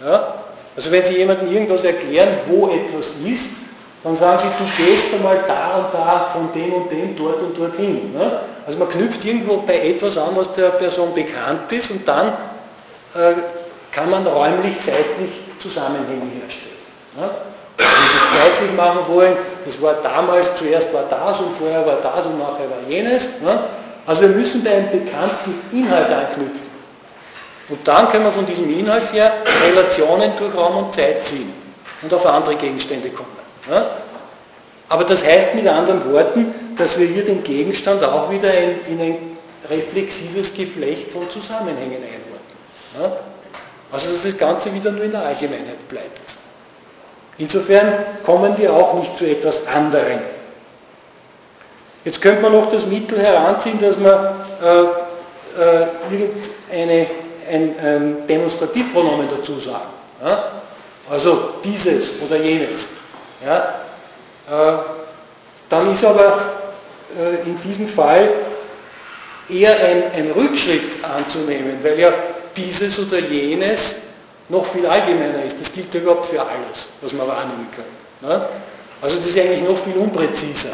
Ja? Also wenn Sie jemandem irgendwas erklären, wo etwas ist, dann sagen Sie, du gehst einmal da und da von dem und dem dort und dorthin. Ne? Also man knüpft irgendwo bei etwas an, was der Person bekannt ist und dann äh, kann man räumlich, zeitlich Zusammenhänge herstellen. Ja? Wenn Sie es zeitlich machen wollen, das war damals, zuerst war das und vorher war das und nachher war jenes, ja? Also wir müssen bei einem bekannten Inhalt anknüpfen. Und dann können wir von diesem Inhalt her Relationen durch Raum und Zeit ziehen und auf andere Gegenstände kommen. Ja? Aber das heißt mit anderen Worten, dass wir hier den Gegenstand auch wieder in, in ein reflexives Geflecht von Zusammenhängen einordnen. Ja? Also dass das Ganze wieder nur in der Allgemeinheit bleibt. Insofern kommen wir auch nicht zu etwas anderem. Jetzt könnte man noch das Mittel heranziehen, dass man äh, äh, irgendeine, ein, ein Demonstrativpronomen dazu sagen. Ja? Also dieses oder jenes. Ja? Äh, dann ist aber äh, in diesem Fall eher ein, ein Rückschritt anzunehmen, weil ja dieses oder jenes noch viel allgemeiner ist. Das gilt ja überhaupt für alles, was wir wahrnehmen können. Ne? Also das ist eigentlich noch viel unpräziser.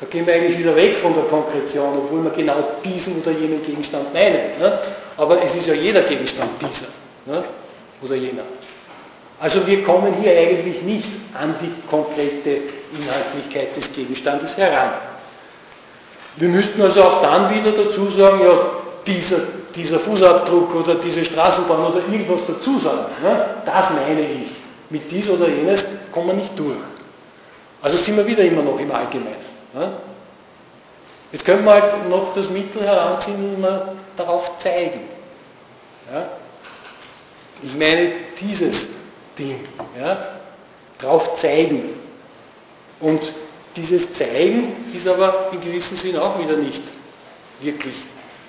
Da gehen wir eigentlich wieder weg von der Konkretion, obwohl wir genau diesen oder jenen Gegenstand meinen. Ne? Aber es ist ja jeder Gegenstand dieser ne? oder jener. Also wir kommen hier eigentlich nicht an die konkrete Inhaltlichkeit des Gegenstandes heran. Wir müssten also auch dann wieder dazu sagen, ja, dieser, dieser Fußabdruck oder diese Straßenbahn oder irgendwas dazu sagen. Ne? Das meine ich. Mit dies oder jenes kommen wir nicht durch. Also sind wir wieder immer noch im Allgemeinen. Ne? Jetzt können wir halt noch das Mittel heranziehen, wie wir darauf zeigen. Ja? Ich meine dieses Ding. Ja? Darauf zeigen. Und dieses Zeigen ist aber in gewissem Sinn auch wieder nicht wirklich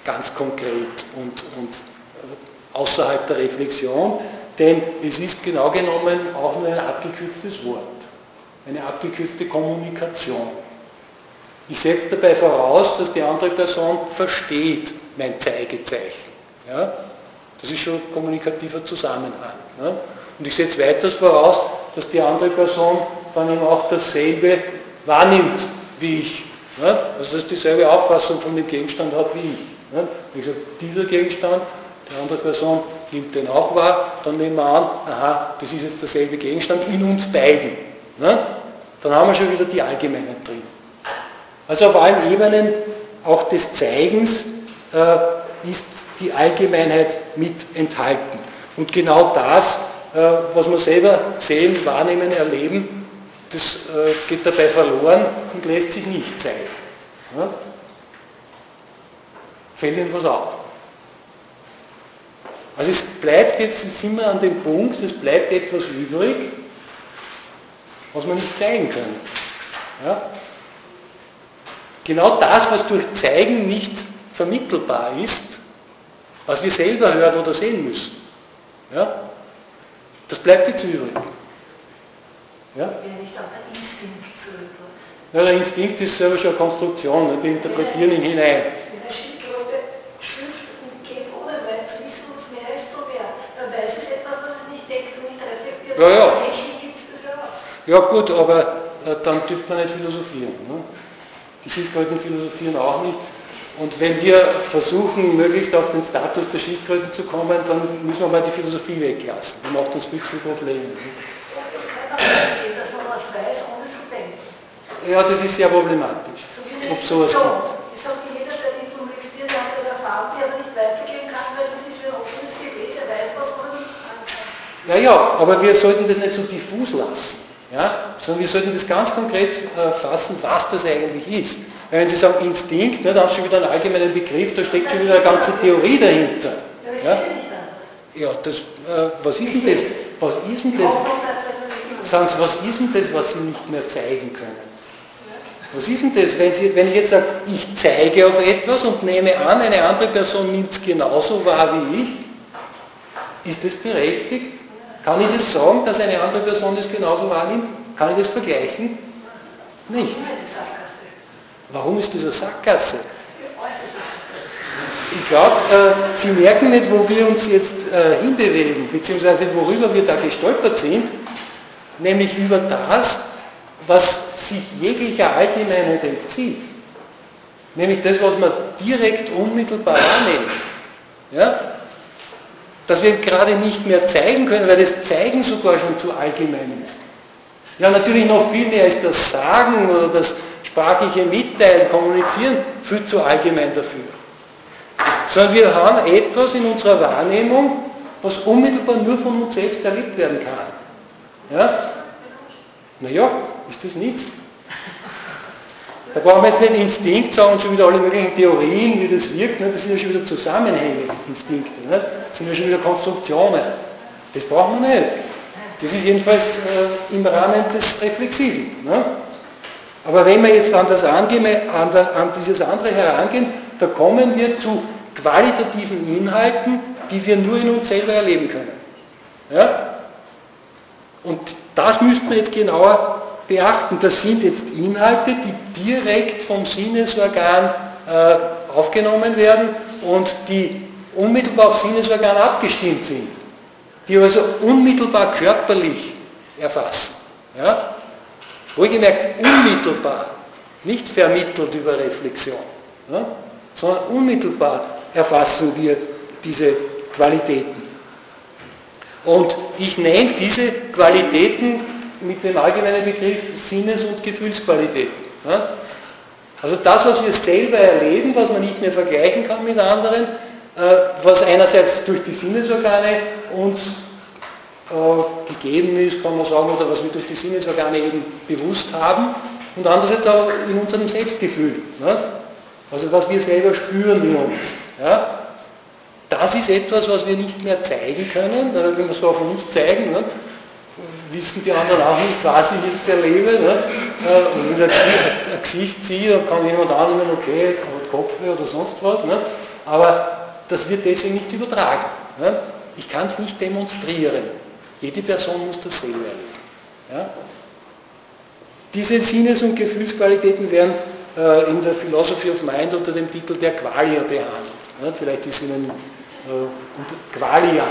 ganz konkret und, und außerhalb der Reflexion, denn es ist genau genommen auch nur ein abgekürztes Wort, eine abgekürzte Kommunikation. Ich setze dabei voraus, dass die andere Person versteht mein Zeigezeichen. Ja? Das ist schon kommunikativer Zusammenhang. Ja? Und ich setze weiters voraus, dass die andere Person dann eben auch dasselbe wahrnimmt wie ich. Ja? Also dass dieselbe Auffassung von dem Gegenstand hat wie ich. Ne? Wie gesagt, dieser Gegenstand, die andere Person nimmt den auch wahr, dann nehmen wir an, aha, das ist jetzt derselbe Gegenstand in uns beiden. Ne? Dann haben wir schon wieder die Allgemeinheit drin. Also auf allen Ebenen auch des Zeigens äh, ist die Allgemeinheit mit enthalten. Und genau das, was wir selber sehen, wahrnehmen, erleben, das äh, geht dabei verloren und lässt sich nicht zeigen. Ja? Fällt Ihnen was auf? Also es bleibt jetzt, jetzt sind an dem Punkt, es bleibt etwas übrig, was wir nicht zeigen können. Ja? Genau das, was durch Zeigen nicht vermittelbar ist, was wir selber hören oder sehen müssen. Ja? Das bleibt jetzt übrig. Ja? nicht auch der Instinkt etwas? Ja, der Instinkt ist selber schon eine Konstruktion, wir interpretieren ihn hinein. Ja, ja. Ja gut, aber äh, dann dürfte man nicht philosophieren. Ne? Die Schildkröten philosophieren auch nicht. Und wenn wir versuchen, möglichst auf den Status der Schildkröten zu kommen, dann müssen wir mal die Philosophie weglassen. Die macht uns viel zu viel Probleme. Ja, das ist sehr problematisch, ob sowas kommt. Ja, ja, aber wir sollten das nicht so diffus lassen, ja? sondern wir sollten das ganz konkret äh, fassen, was das eigentlich ist. Wenn Sie sagen Instinkt, ne, dann haben Sie wieder einen allgemeinen Begriff, da steckt schon wieder eine ganze Theorie dahinter. Ja, ja das, äh, was ist denn das? Was ist denn das? Sagen Sie, was ist denn das, was Sie nicht mehr zeigen können? Was ist denn das, wenn, Sie, wenn ich jetzt sage, ich zeige auf etwas und nehme an, eine andere Person nimmt es genauso wahr wie ich? Ist das berechtigt? Kann ich das sagen, dass eine andere Person das genauso wahrnimmt? Kann ich das vergleichen? Nicht. Warum ist eine Sackgasse? Ich glaube, äh, Sie merken nicht, wo wir uns jetzt äh, hinbewegen, beziehungsweise worüber wir da gestolpert sind, nämlich über das, was sich jeglicher Allgemeinheit entzieht. Nämlich das, was man direkt unmittelbar wahrnehmen. Ja? dass wir gerade nicht mehr zeigen können, weil das Zeigen sogar schon zu allgemein ist. Ja, natürlich noch viel mehr ist das Sagen oder das sprachliche Mitteilen, Kommunizieren viel zu allgemein dafür. sondern wir haben etwas in unserer Wahrnehmung, was unmittelbar nur von uns selbst erlebt werden kann. Ja? Naja, ist das nichts? Da brauchen wir jetzt nicht Instinkt sagen und schon wieder alle möglichen Theorien, wie das wirkt. Ne? Das sind ja schon wieder Zusammenhänge, Instinkte. Ne? Das sind ja schon wieder Konstruktionen. Das brauchen wir nicht. Das ist jedenfalls äh, im Rahmen des Reflexiven. Ne? Aber wenn wir jetzt an, das angehen, an, der, an dieses andere herangehen, da kommen wir zu qualitativen Inhalten, die wir nur in uns selber erleben können. Ja? Und das müsste man jetzt genauer beachten. Das sind jetzt Inhalte, die direkt vom Sinnesorgan äh, aufgenommen werden und die unmittelbar auf Sinnesorgan abgestimmt sind. Die also unmittelbar körperlich erfassen. Ja? Wohlgemerkt unmittelbar, nicht vermittelt über Reflexion, ja? sondern unmittelbar erfassen wir diese Qualitäten. Und ich nenne diese Qualitäten mit dem allgemeinen Begriff Sinnes- und Gefühlsqualitäten. Ja? Also das, was wir selber erleben, was man nicht mehr vergleichen kann mit anderen, äh, was einerseits durch die Sinnesorgane uns gegeben ist, kann man sagen, oder was wir durch die Sinnesorgane eben bewusst haben, und andererseits auch in unserem Selbstgefühl. Ne? Also was wir selber spüren in uns. Ja? Das ist etwas, was wir nicht mehr zeigen können, wenn wir es auf uns zeigen, ne? wissen die anderen auch nicht, was ich jetzt erlebe. Ne? Äh, und wenn ich ein Gesicht ziehe, dann kann jemand annehmen, okay, Kopfweh oder sonst was. Ne? Aber das wird deswegen nicht übertragen. Ne? Ich kann es nicht demonstrieren. Jede Person muss das selber erleben. Ja? Diese Sinnes- und Gefühlsqualitäten werden äh, in der Philosophy of Mind unter dem Titel der Qualia behandelt. Ja? Vielleicht ist Ihnen äh, Qualia,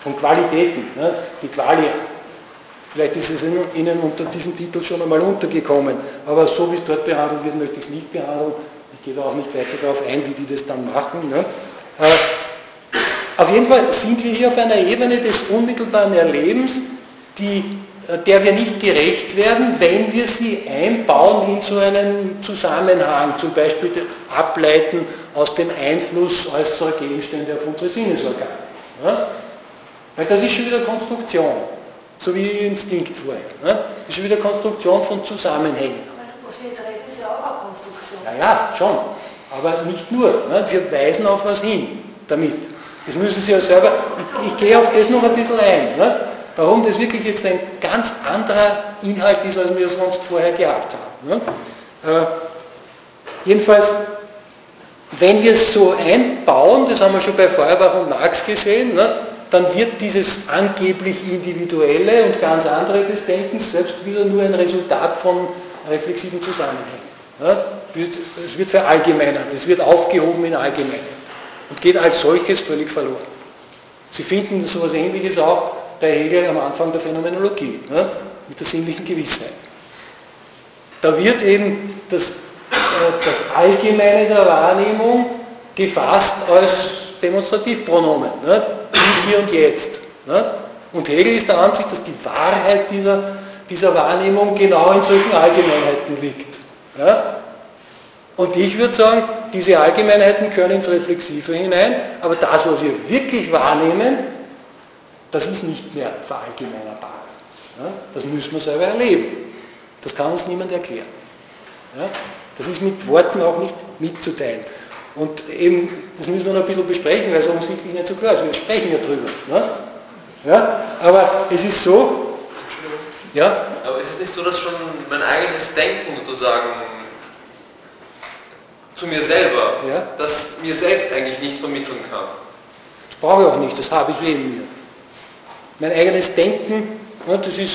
von Qualitäten, ja? die Qualia. Vielleicht ist es Ihnen unter diesem Titel schon einmal untergekommen, aber so wie es dort behandelt wird, möchte ich es nicht behandeln. Ich gehe da auch nicht weiter darauf ein, wie die das dann machen. Ne? Äh, auf jeden Fall sind wir hier auf einer Ebene des unmittelbaren Erlebens, die, äh, der wir nicht gerecht werden, wenn wir sie einbauen in so einen Zusammenhang, zum Beispiel ableiten aus dem Einfluss äußerer Gegenstände auf unsere Sinnesorgane. Ja? Weil das ist schon wieder Konstruktion, so wie Instinkt vorher. Ja? Das ist schon wieder Konstruktion von Zusammenhängen. Was wir jetzt reden, ist ja auch eine Konstruktion. Ja, ja, schon. Aber nicht nur. Ne? Wir weisen auf was hin damit. Das müssen Sie ja selber, ich, ich gehe auf das noch ein bisschen ein. Ne? Warum das wirklich jetzt ein ganz anderer Inhalt ist, als wir sonst vorher gehabt haben. Ne? Äh, jedenfalls, wenn wir es so einbauen, das haben wir schon bei Feuerbach und Marx gesehen, ne? dann wird dieses angeblich individuelle und ganz andere des Denkens selbst wieder nur ein Resultat von reflexiven Zusammenhängen. Ne? Es wird verallgemeinert, es wird aufgehoben in Allgemeinheit und geht als solches völlig verloren. Sie finden so etwas Ähnliches auch bei Hegel am Anfang der Phänomenologie, ne, mit der sinnlichen Gewissheit. Da wird eben das, äh, das Allgemeine der Wahrnehmung gefasst als Demonstrativpronomen, ne, dies, hier und jetzt. Ne. Und Hegel ist der Ansicht, dass die Wahrheit dieser, dieser Wahrnehmung genau in solchen Allgemeinheiten liegt. Ja? Und ich würde sagen, diese Allgemeinheiten können ins Reflexive hinein, aber das, was wir wirklich wahrnehmen, das ist nicht mehr verallgemeinerbar. Ja, das müssen wir selber erleben. Das kann uns niemand erklären. Ja, das ist mit Worten auch nicht mitzuteilen. Und eben, das müssen wir noch ein bisschen besprechen, weil es offensichtlich nicht so klar ist. Wir sprechen ja drüber. Ne? Ja, aber es ist so, ja? Aber ist es nicht so, dass schon mein eigenes Denken sozusagen zu mir selber, ja? das mir selbst eigentlich nicht vermitteln kann. Das brauche ich auch nicht, das habe ich in mir. Mein eigenes Denken, das, ist,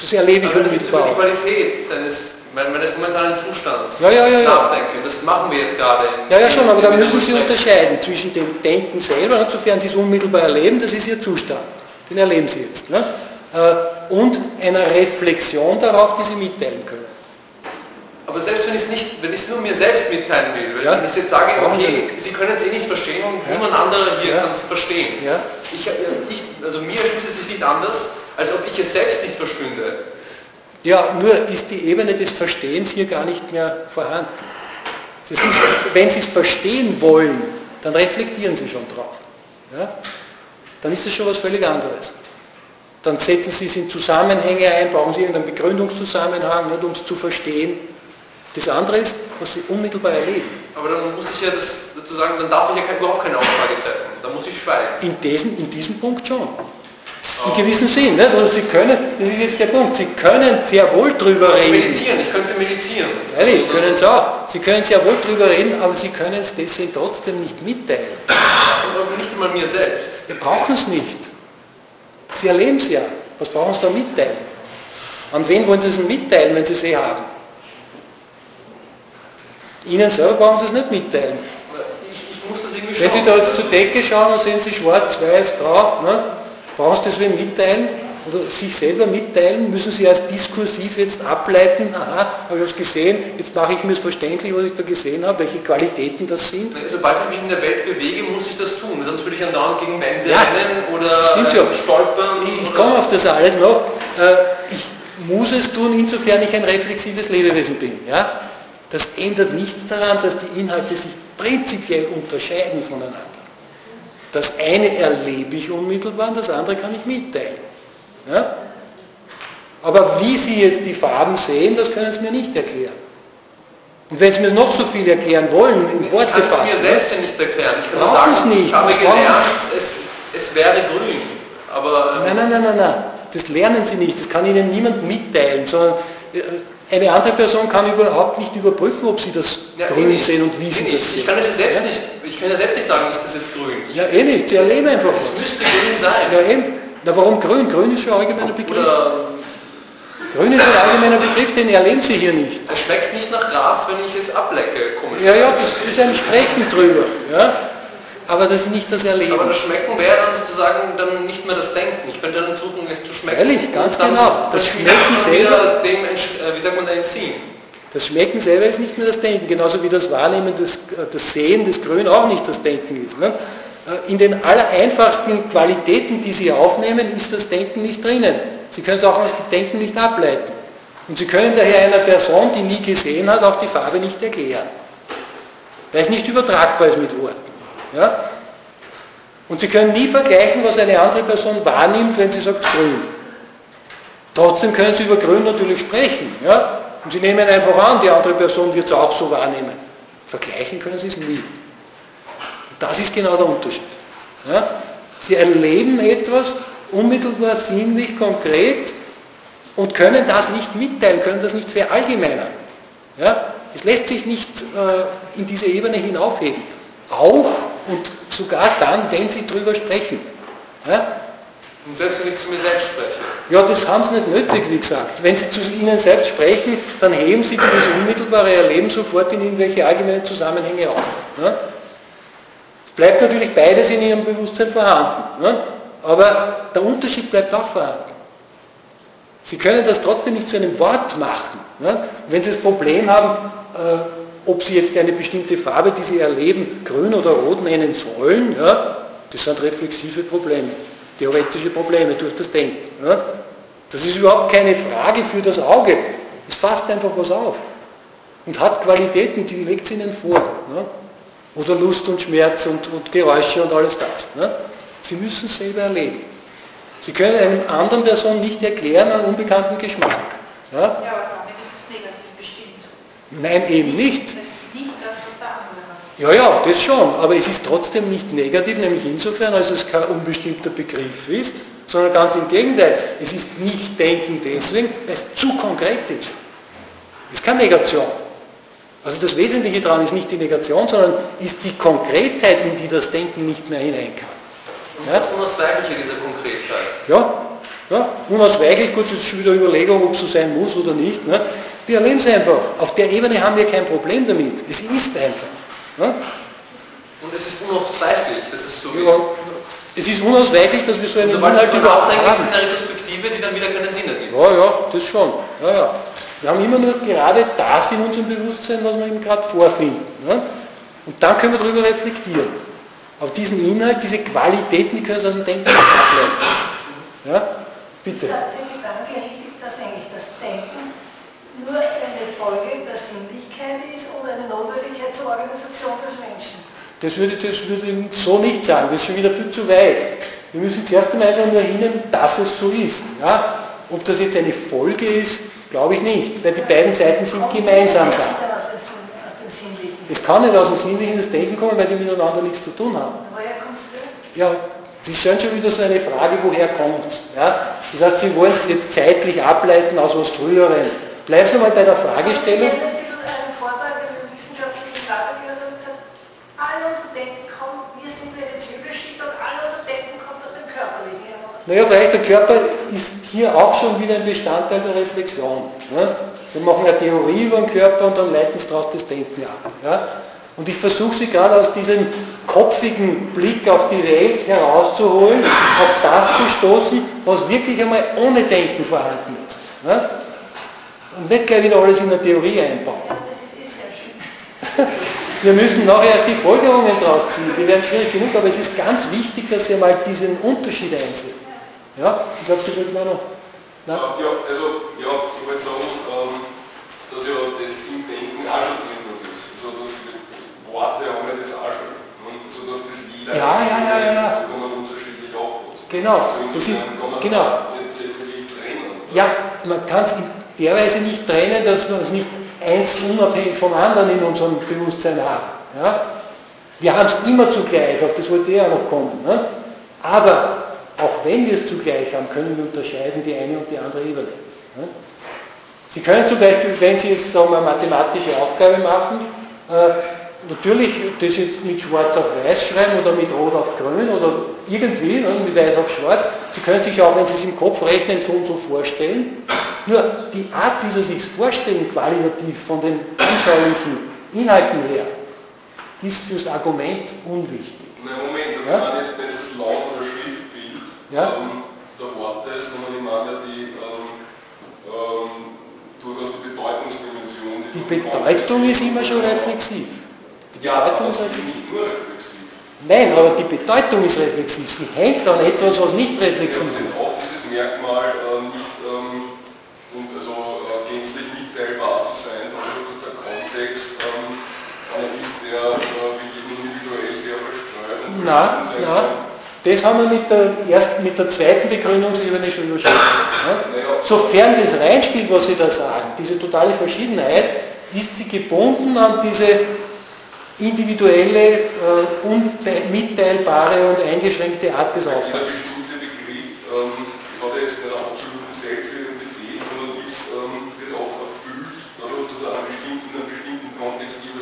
das erlebe ich unmittelbar. Die Qualität seines, meines momentanen Zustands ja, ja, ja, ja. nachdenken. Das machen wir jetzt gerade. Ja, ja, schon, aber da müssen Sie unterscheiden zwischen dem Denken selber, sofern Sie es unmittelbar erleben, das ist Ihr Zustand. Den erleben Sie jetzt. Ne? Äh, und einer Reflexion darauf, die Sie mitteilen können. Aber selbst wenn ich es nicht, wenn ich es nur mir selbst mitteilen will, ja? wenn ich jetzt sage, okay, Sie können es eh nicht verstehen und ja? niemand anderer hier ja? kann es verstehen. Ja? Ich, ich, also mir fühlt es sich nicht anders, als ob ich es selbst nicht verstünde. Ja, nur ist die Ebene des Verstehens hier gar nicht mehr vorhanden. Ist, wenn Sie es verstehen wollen, dann reflektieren Sie schon drauf. Ja? Dann ist das schon was völlig anderes. Dann setzen Sie es in Zusammenhänge ein, brauchen Sie irgendeinen Begründungszusammenhang, nicht, um es zu verstehen. Das andere ist, was Sie unmittelbar erleben. Aber dann muss ich ja das sozusagen, dann darf ich ja überhaupt keine Aussage treffen. Dann muss ich schweigen. In diesem, in diesem Punkt schon. In gewissem Sinn. Nicht? Also Sie können, das ist jetzt der Punkt, Sie können sehr wohl drüber reden. Meditieren, ich könnte meditieren. Ehrlich, können Sie auch. Sie können sehr wohl drüber reden, aber Sie können es deswegen trotzdem nicht mitteilen. Aber nicht einmal mir selbst. Wir brauchen es nicht. Sie erleben es ja. Was brauchen Sie da mitteilen? An wen wollen Sie es mitteilen, wenn Sie es eh haben? Ihnen selber brauchen Sie es nicht mitteilen. Ich, ich wenn Sie da jetzt zur Decke schauen und sehen Sie schwarz, weiß, grau, ne? brauchen Sie das wem mitteilen? Oder sich selber mitteilen? Müssen Sie als diskursiv jetzt ableiten, aha, habe ich was gesehen, jetzt mache ich mir es verständlich, was ich da gesehen habe, welche Qualitäten das sind? Sobald ich mich in der Welt bewege, muss ich das tun, sonst würde ich andauernd gegen Wände Ja, rennen oder äh, stolpern. Ich, ich komme auf das alles noch. Äh, Ich muss es tun, insofern ich ein reflexives Lebewesen bin. Ja? Das ändert nichts daran, dass die Inhalte sich prinzipiell unterscheiden voneinander. Das eine erlebe ich unmittelbar, das andere kann ich mitteilen. Ja? Aber wie Sie jetzt die Farben sehen, das können Sie mir nicht erklären. Und wenn Sie mir noch so viel erklären wollen, in Ich Worte kann es mir fassen, selbst ja nicht erklären. Ich kann sagen, Sie nicht. ich habe gelernt, es, es wäre grün. Aber Nein, nein, nein, nein, nein. Das lernen Sie nicht. Das kann Ihnen niemand mitteilen, sondern äh, eine andere Person kann überhaupt nicht überprüfen, ob Sie das ja, grün eh sehen und wie Eh Sie nicht. das sehen. Ich kann es ja selbst Ja? nicht. Ich kann ja selbst nicht sagen, ist das jetzt grün. Ja, eh nicht. Sie erleben einfach es müsste grün sein. Ja, eben. Na, warum grün? Grün ist schon ein allgemeiner Begriff. Oder Grün ist ein allgemeiner Begriff, den erleben Sie hier nicht. es schmeckt nicht nach Gras, wenn ich es ablecke. Komisch. Ja, ja, das ist ein Sprechen drüber. Ja? Aber das ist nicht das Erleben. Aber das Schmecken wäre dann sozusagen dann nicht mehr das Denken. Ich könnte dann versuchen, es zu schmecken. Freilich, ganz genau. Das dann Schmecken selber- dem, äh, wie sagt man, entziehen. Das Schmecken selber ist nicht mehr das Denken, genauso wie das Wahrnehmen, das, das Sehen, das Grün auch nicht das Denken ist. Ne? Äh, In den allereinfachsten Qualitäten, die Sie aufnehmen, ist das Denken nicht drinnen. Sie können es auch aus dem Denken nicht ableiten. Und Sie können daher einer Person, die nie gesehen hat, auch die Farbe nicht erklären. Weil es nicht übertragbar ist mit Worten. Ja? Und Sie können nie vergleichen, was eine andere Person wahrnimmt, wenn sie sagt grün. Trotzdem können Sie über grün natürlich sprechen. Ja? Und Sie nehmen einfach an, die andere Person wird es auch so wahrnehmen. Vergleichen können Sie es nie. Und das ist genau der Unterschied. Ja? Sie erleben etwas unmittelbar, sinnlich, konkret und können das nicht mitteilen, können das nicht verallgemeinern. Ja? Es lässt sich nicht äh, in diese Ebene hinaufheben. Auch und sogar dann, wenn Sie drüber sprechen. Ja? Und selbst wenn ich zu mir selbst spreche. Ja, das haben Sie nicht nötig, wie gesagt. Wenn Sie zu Ihnen selbst sprechen, dann heben Sie dieses unmittelbare Erleben sofort in irgendwelche allgemeinen Zusammenhänge auf. Ne? Es bleibt natürlich beides in Ihrem Bewusstsein vorhanden. Ne? Aber der Unterschied bleibt auch vorhanden. Sie können das trotzdem nicht zu einem Wort machen. Ne? Wenn Sie das Problem haben, äh, ob Sie jetzt eine bestimmte Farbe, die Sie erleben, grün oder rot nennen sollen, ja, das sind reflexive Probleme, theoretische Probleme durch das Denken. Ja? Das ist überhaupt keine Frage für das Auge. Es fasst einfach was auf und hat Qualitäten, die legt es Ihnen vor. Ne? Oder Lust und Schmerz und, und Geräusche und alles das. Ne? Sie müssen es selber erleben. Sie können einem anderen Person nicht erklären einen unbekannten Geschmack. Ja? Ja, aber damit ist es negativ bestimmt. Nein, eben nicht. Das ist nicht das, was der andere hat. Ja, ja, das schon, aber es ist trotzdem nicht negativ, nämlich insofern, als es kein unbestimmter Begriff ist, sondern ganz im Gegenteil. Es ist nicht Denken deswegen, weil es zu konkret ist. Es ist keine Negation. Also das Wesentliche daran ist nicht die Negation, sondern ist die Konkretheit, in die das Denken nicht mehr hinein kann. Und Ja? das Unausweichliche dieser Konkretheit. Ja, ja, unausweichlich, gut, das ist schon wieder Überlegung, ob es so sein muss oder nicht. Ne? Wir erleben es einfach. Auf der Ebene haben wir kein Problem damit. Es ist einfach. Ne? Und es ist unausweichlich, dass es so Ja, ist. es ist unausweichlich, dass wir so einen Inhalt überhaupt nachdenkt, ist es haben. eine Retrospektive, die dann wieder keinen Sinn ergibt. Ja, ja, das schon. Ja, ja. Wir haben immer nur gerade das in unserem Bewusstsein, was wir eben gerade vorfinden. Ne? Und dann können wir darüber reflektieren. Auf diesen Inhalt, diese Qualitäten, die können Sie aus dem Denken ableiten. Ja? Bitte. Ist der Gedanke richtig, dass eigentlich das Denken nur eine Folge der Sinnlichkeit ist und eine Notwendigkeit zur Organisation des Menschen? Das würde, das würde ich so nicht sagen, das ist schon wieder viel zu weit. Wir müssen zuerst einmal nur hinnehmen, dass es so ist. Ja? Ob das jetzt eine Folge ist, glaube ich nicht, weil die beiden Seiten sind gemeinsam da. Es kann nicht aus dem Sinnlichen das Denken kommen, weil die miteinander nichts zu tun haben. Woher kommst du? Ja, das ist schon wieder so eine Frage, woher kommt es. Ja? Das heißt, Sie wollen es jetzt zeitlich ableiten aus was Früheren. Bleiben Sie mal bei der Fragestellung. Naja, vielleicht der Körper ist hier auch schon wieder ein Bestandteil der Reflexion. Ne? Sie machen eine Theorie über den Körper und dann leiten sie daraus das Denken ab. Ja? Und ich versuche sie gerade aus diesem kopfigen Blick auf die Welt herauszuholen, auf das zu stoßen, was wirklich einmal ohne Denken vorhanden ist. Ja? Und nicht gleich wieder alles in der Theorie einbauen. Wir müssen nachher erst die Folgerungen daraus ziehen, die werden schwierig genug, aber es ist ganz wichtig, dass Sie mal diesen Unterschied einsehen. Ja, ich glaube, Sie wollten auch noch. Nein? Ja, also, ja, ich wollte sagen, ähm, dass ja das im Denken auch schon drin ist. Also, dass Worte haben ja das auch schon. Und so dass das wieder ja, ja, ja, ja, ja. kann man unterschiedlich auffassen. Genau, also das ist, genau. Ja, man kann es in der Weise nicht trennen, dass man es nicht eins unabhängig vom anderen in unserem Bewusstsein haben. Ja? Wir haben es immer zugleich, auf das wollte ja noch kommen. Ne? Aber auch wenn wir es zugleich haben, können wir unterscheiden die eine und die andere Ebene. Sie können zum Beispiel, wenn Sie jetzt sagen wir, eine mathematische Aufgabe machen, äh, natürlich das jetzt mit Schwarz auf Weiß schreiben oder mit Rot auf Grün oder irgendwie, ne, mit Weiß auf Schwarz. Sie können sich auch, wenn Sie es im Kopf rechnen, so und so vorstellen. Nur die Art, wie Sie sich vorstellen, qualitativ von den anschaulichen Inhalten her, ist fürs Argument unwichtig. Nein, Moment, ja? wenn jetzt wenn das laut oder ja? ähm, der Worte, sondern ich meine die ähm, ähm, durchaus die Bedeutungsdimension. Die, die Bedeutung ist immer schon reflexiv. Ja, Bedeutung ist reflexiv. nicht nur reflexiv. Nein, aber die Bedeutung ist reflexiv. Sie hängt an etwas, was nicht reflexiv ja, ist. Auch dieses Merkmal äh, nicht ähm, und also, äh, gänzlich mitteilbar zu sein, dadurch, dass der Kontext ähm, ist, der äh, für jeden individuell sehr verstreut Na, ja. Das haben wir mit der, erst, mit der zweiten Begründungsebene schon überschritten. Ja? Sofern das reinspielt, was Sie da sagen, diese totale Verschiedenheit, ist sie gebunden an diese individuelle, äh, unmitteilbare und eingeschränkte Art des Auffangs.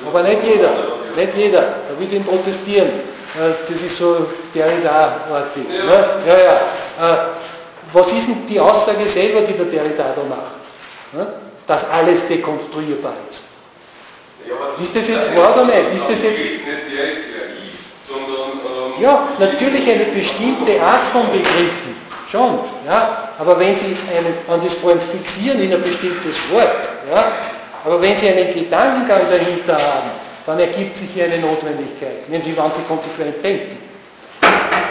Aber nicht jeder, nicht jeder, da will ich ihn protestieren das ist so Derrida-artig. Ne? Ja, ja. Äh, was ist denn die Aussage selber, die der Derrida da macht? Ne? Dass alles dekonstruierbar ist. Ist das jetzt wahr oder nicht? Ist das jetzt... Ja, natürlich eine bestimmte Art von Begriffen, schon. Ja? Aber wenn Sie, eine, wenn Sie es vor allem fixieren in ein bestimmtes Wort, ja? aber wenn Sie einen Gedankengang dahinter haben, dann ergibt sich hier eine Notwendigkeit, nämlich wann Sie konsequent denken.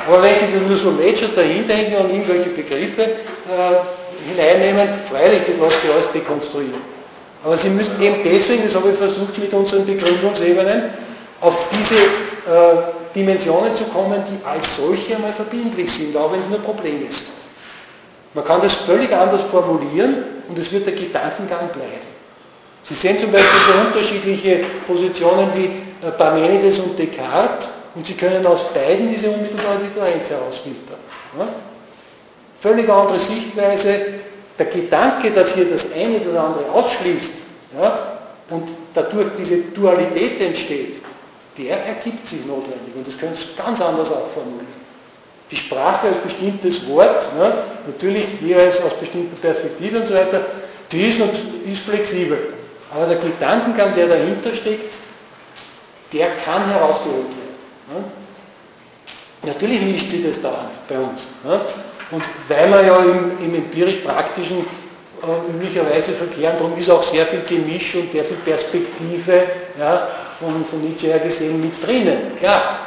Aber wenn Sie das nur so dahinter hängen und irgendwelche Begriffe äh, hineinnehmen, freilich, das lässt sich alles dekonstruieren. Aber Sie müssen eben deswegen, das habe ich versucht mit unseren Begründungsebenen, auf diese äh, Dimensionen zu kommen, die als solche einmal verbindlich sind, auch wenn es nur Probleme sind. Man kann das völlig anders formulieren und es wird der Gedankengang bleiben. Sie sehen zum Beispiel so unterschiedliche Positionen wie äh, Parmenides und Descartes und Sie können aus beiden diese unmittelbare Differenz herausfiltern. Ja? Völlig andere Sichtweise. Der Gedanke, dass hier das eine oder andere ausschließt ja, und dadurch diese Dualität entsteht, der ergibt sich notwendig und das können Sie ganz anders auch formulieren. Die Sprache als bestimmtes Wort, ja, natürlich jeweils aus bestimmten Perspektiven und so weiter, die ist, ist flexibel. Aber der Gedankengang, der dahinter steckt, der kann herausgeholt werden. Natürlich mischt sich das dauernd bei uns. Und weil wir ja im, im empirisch-praktischen äh, üblicherweise verkehren, darum ist auch sehr viel Gemisch und sehr viel Perspektive ja, von, von Nietzsche her gesehen mit drinnen, klar.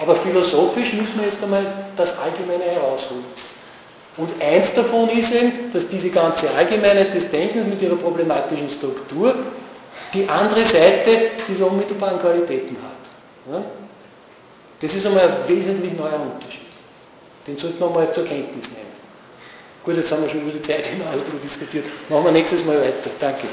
Aber philosophisch müssen wir jetzt einmal das Allgemeine herausholen. Und eins davon ist eben, dass diese ganze Allgemeinheit des Denkens mit ihrer problematischen Struktur die andere Seite dieser unmittelbaren Qualitäten hat. Das ist einmal ein wesentlich neuer Unterschied. Den sollten wir mal zur Kenntnis nehmen. Gut, jetzt haben wir schon über die Zeit in Alten diskutiert. Machen wir nächstes Mal weiter. Danke.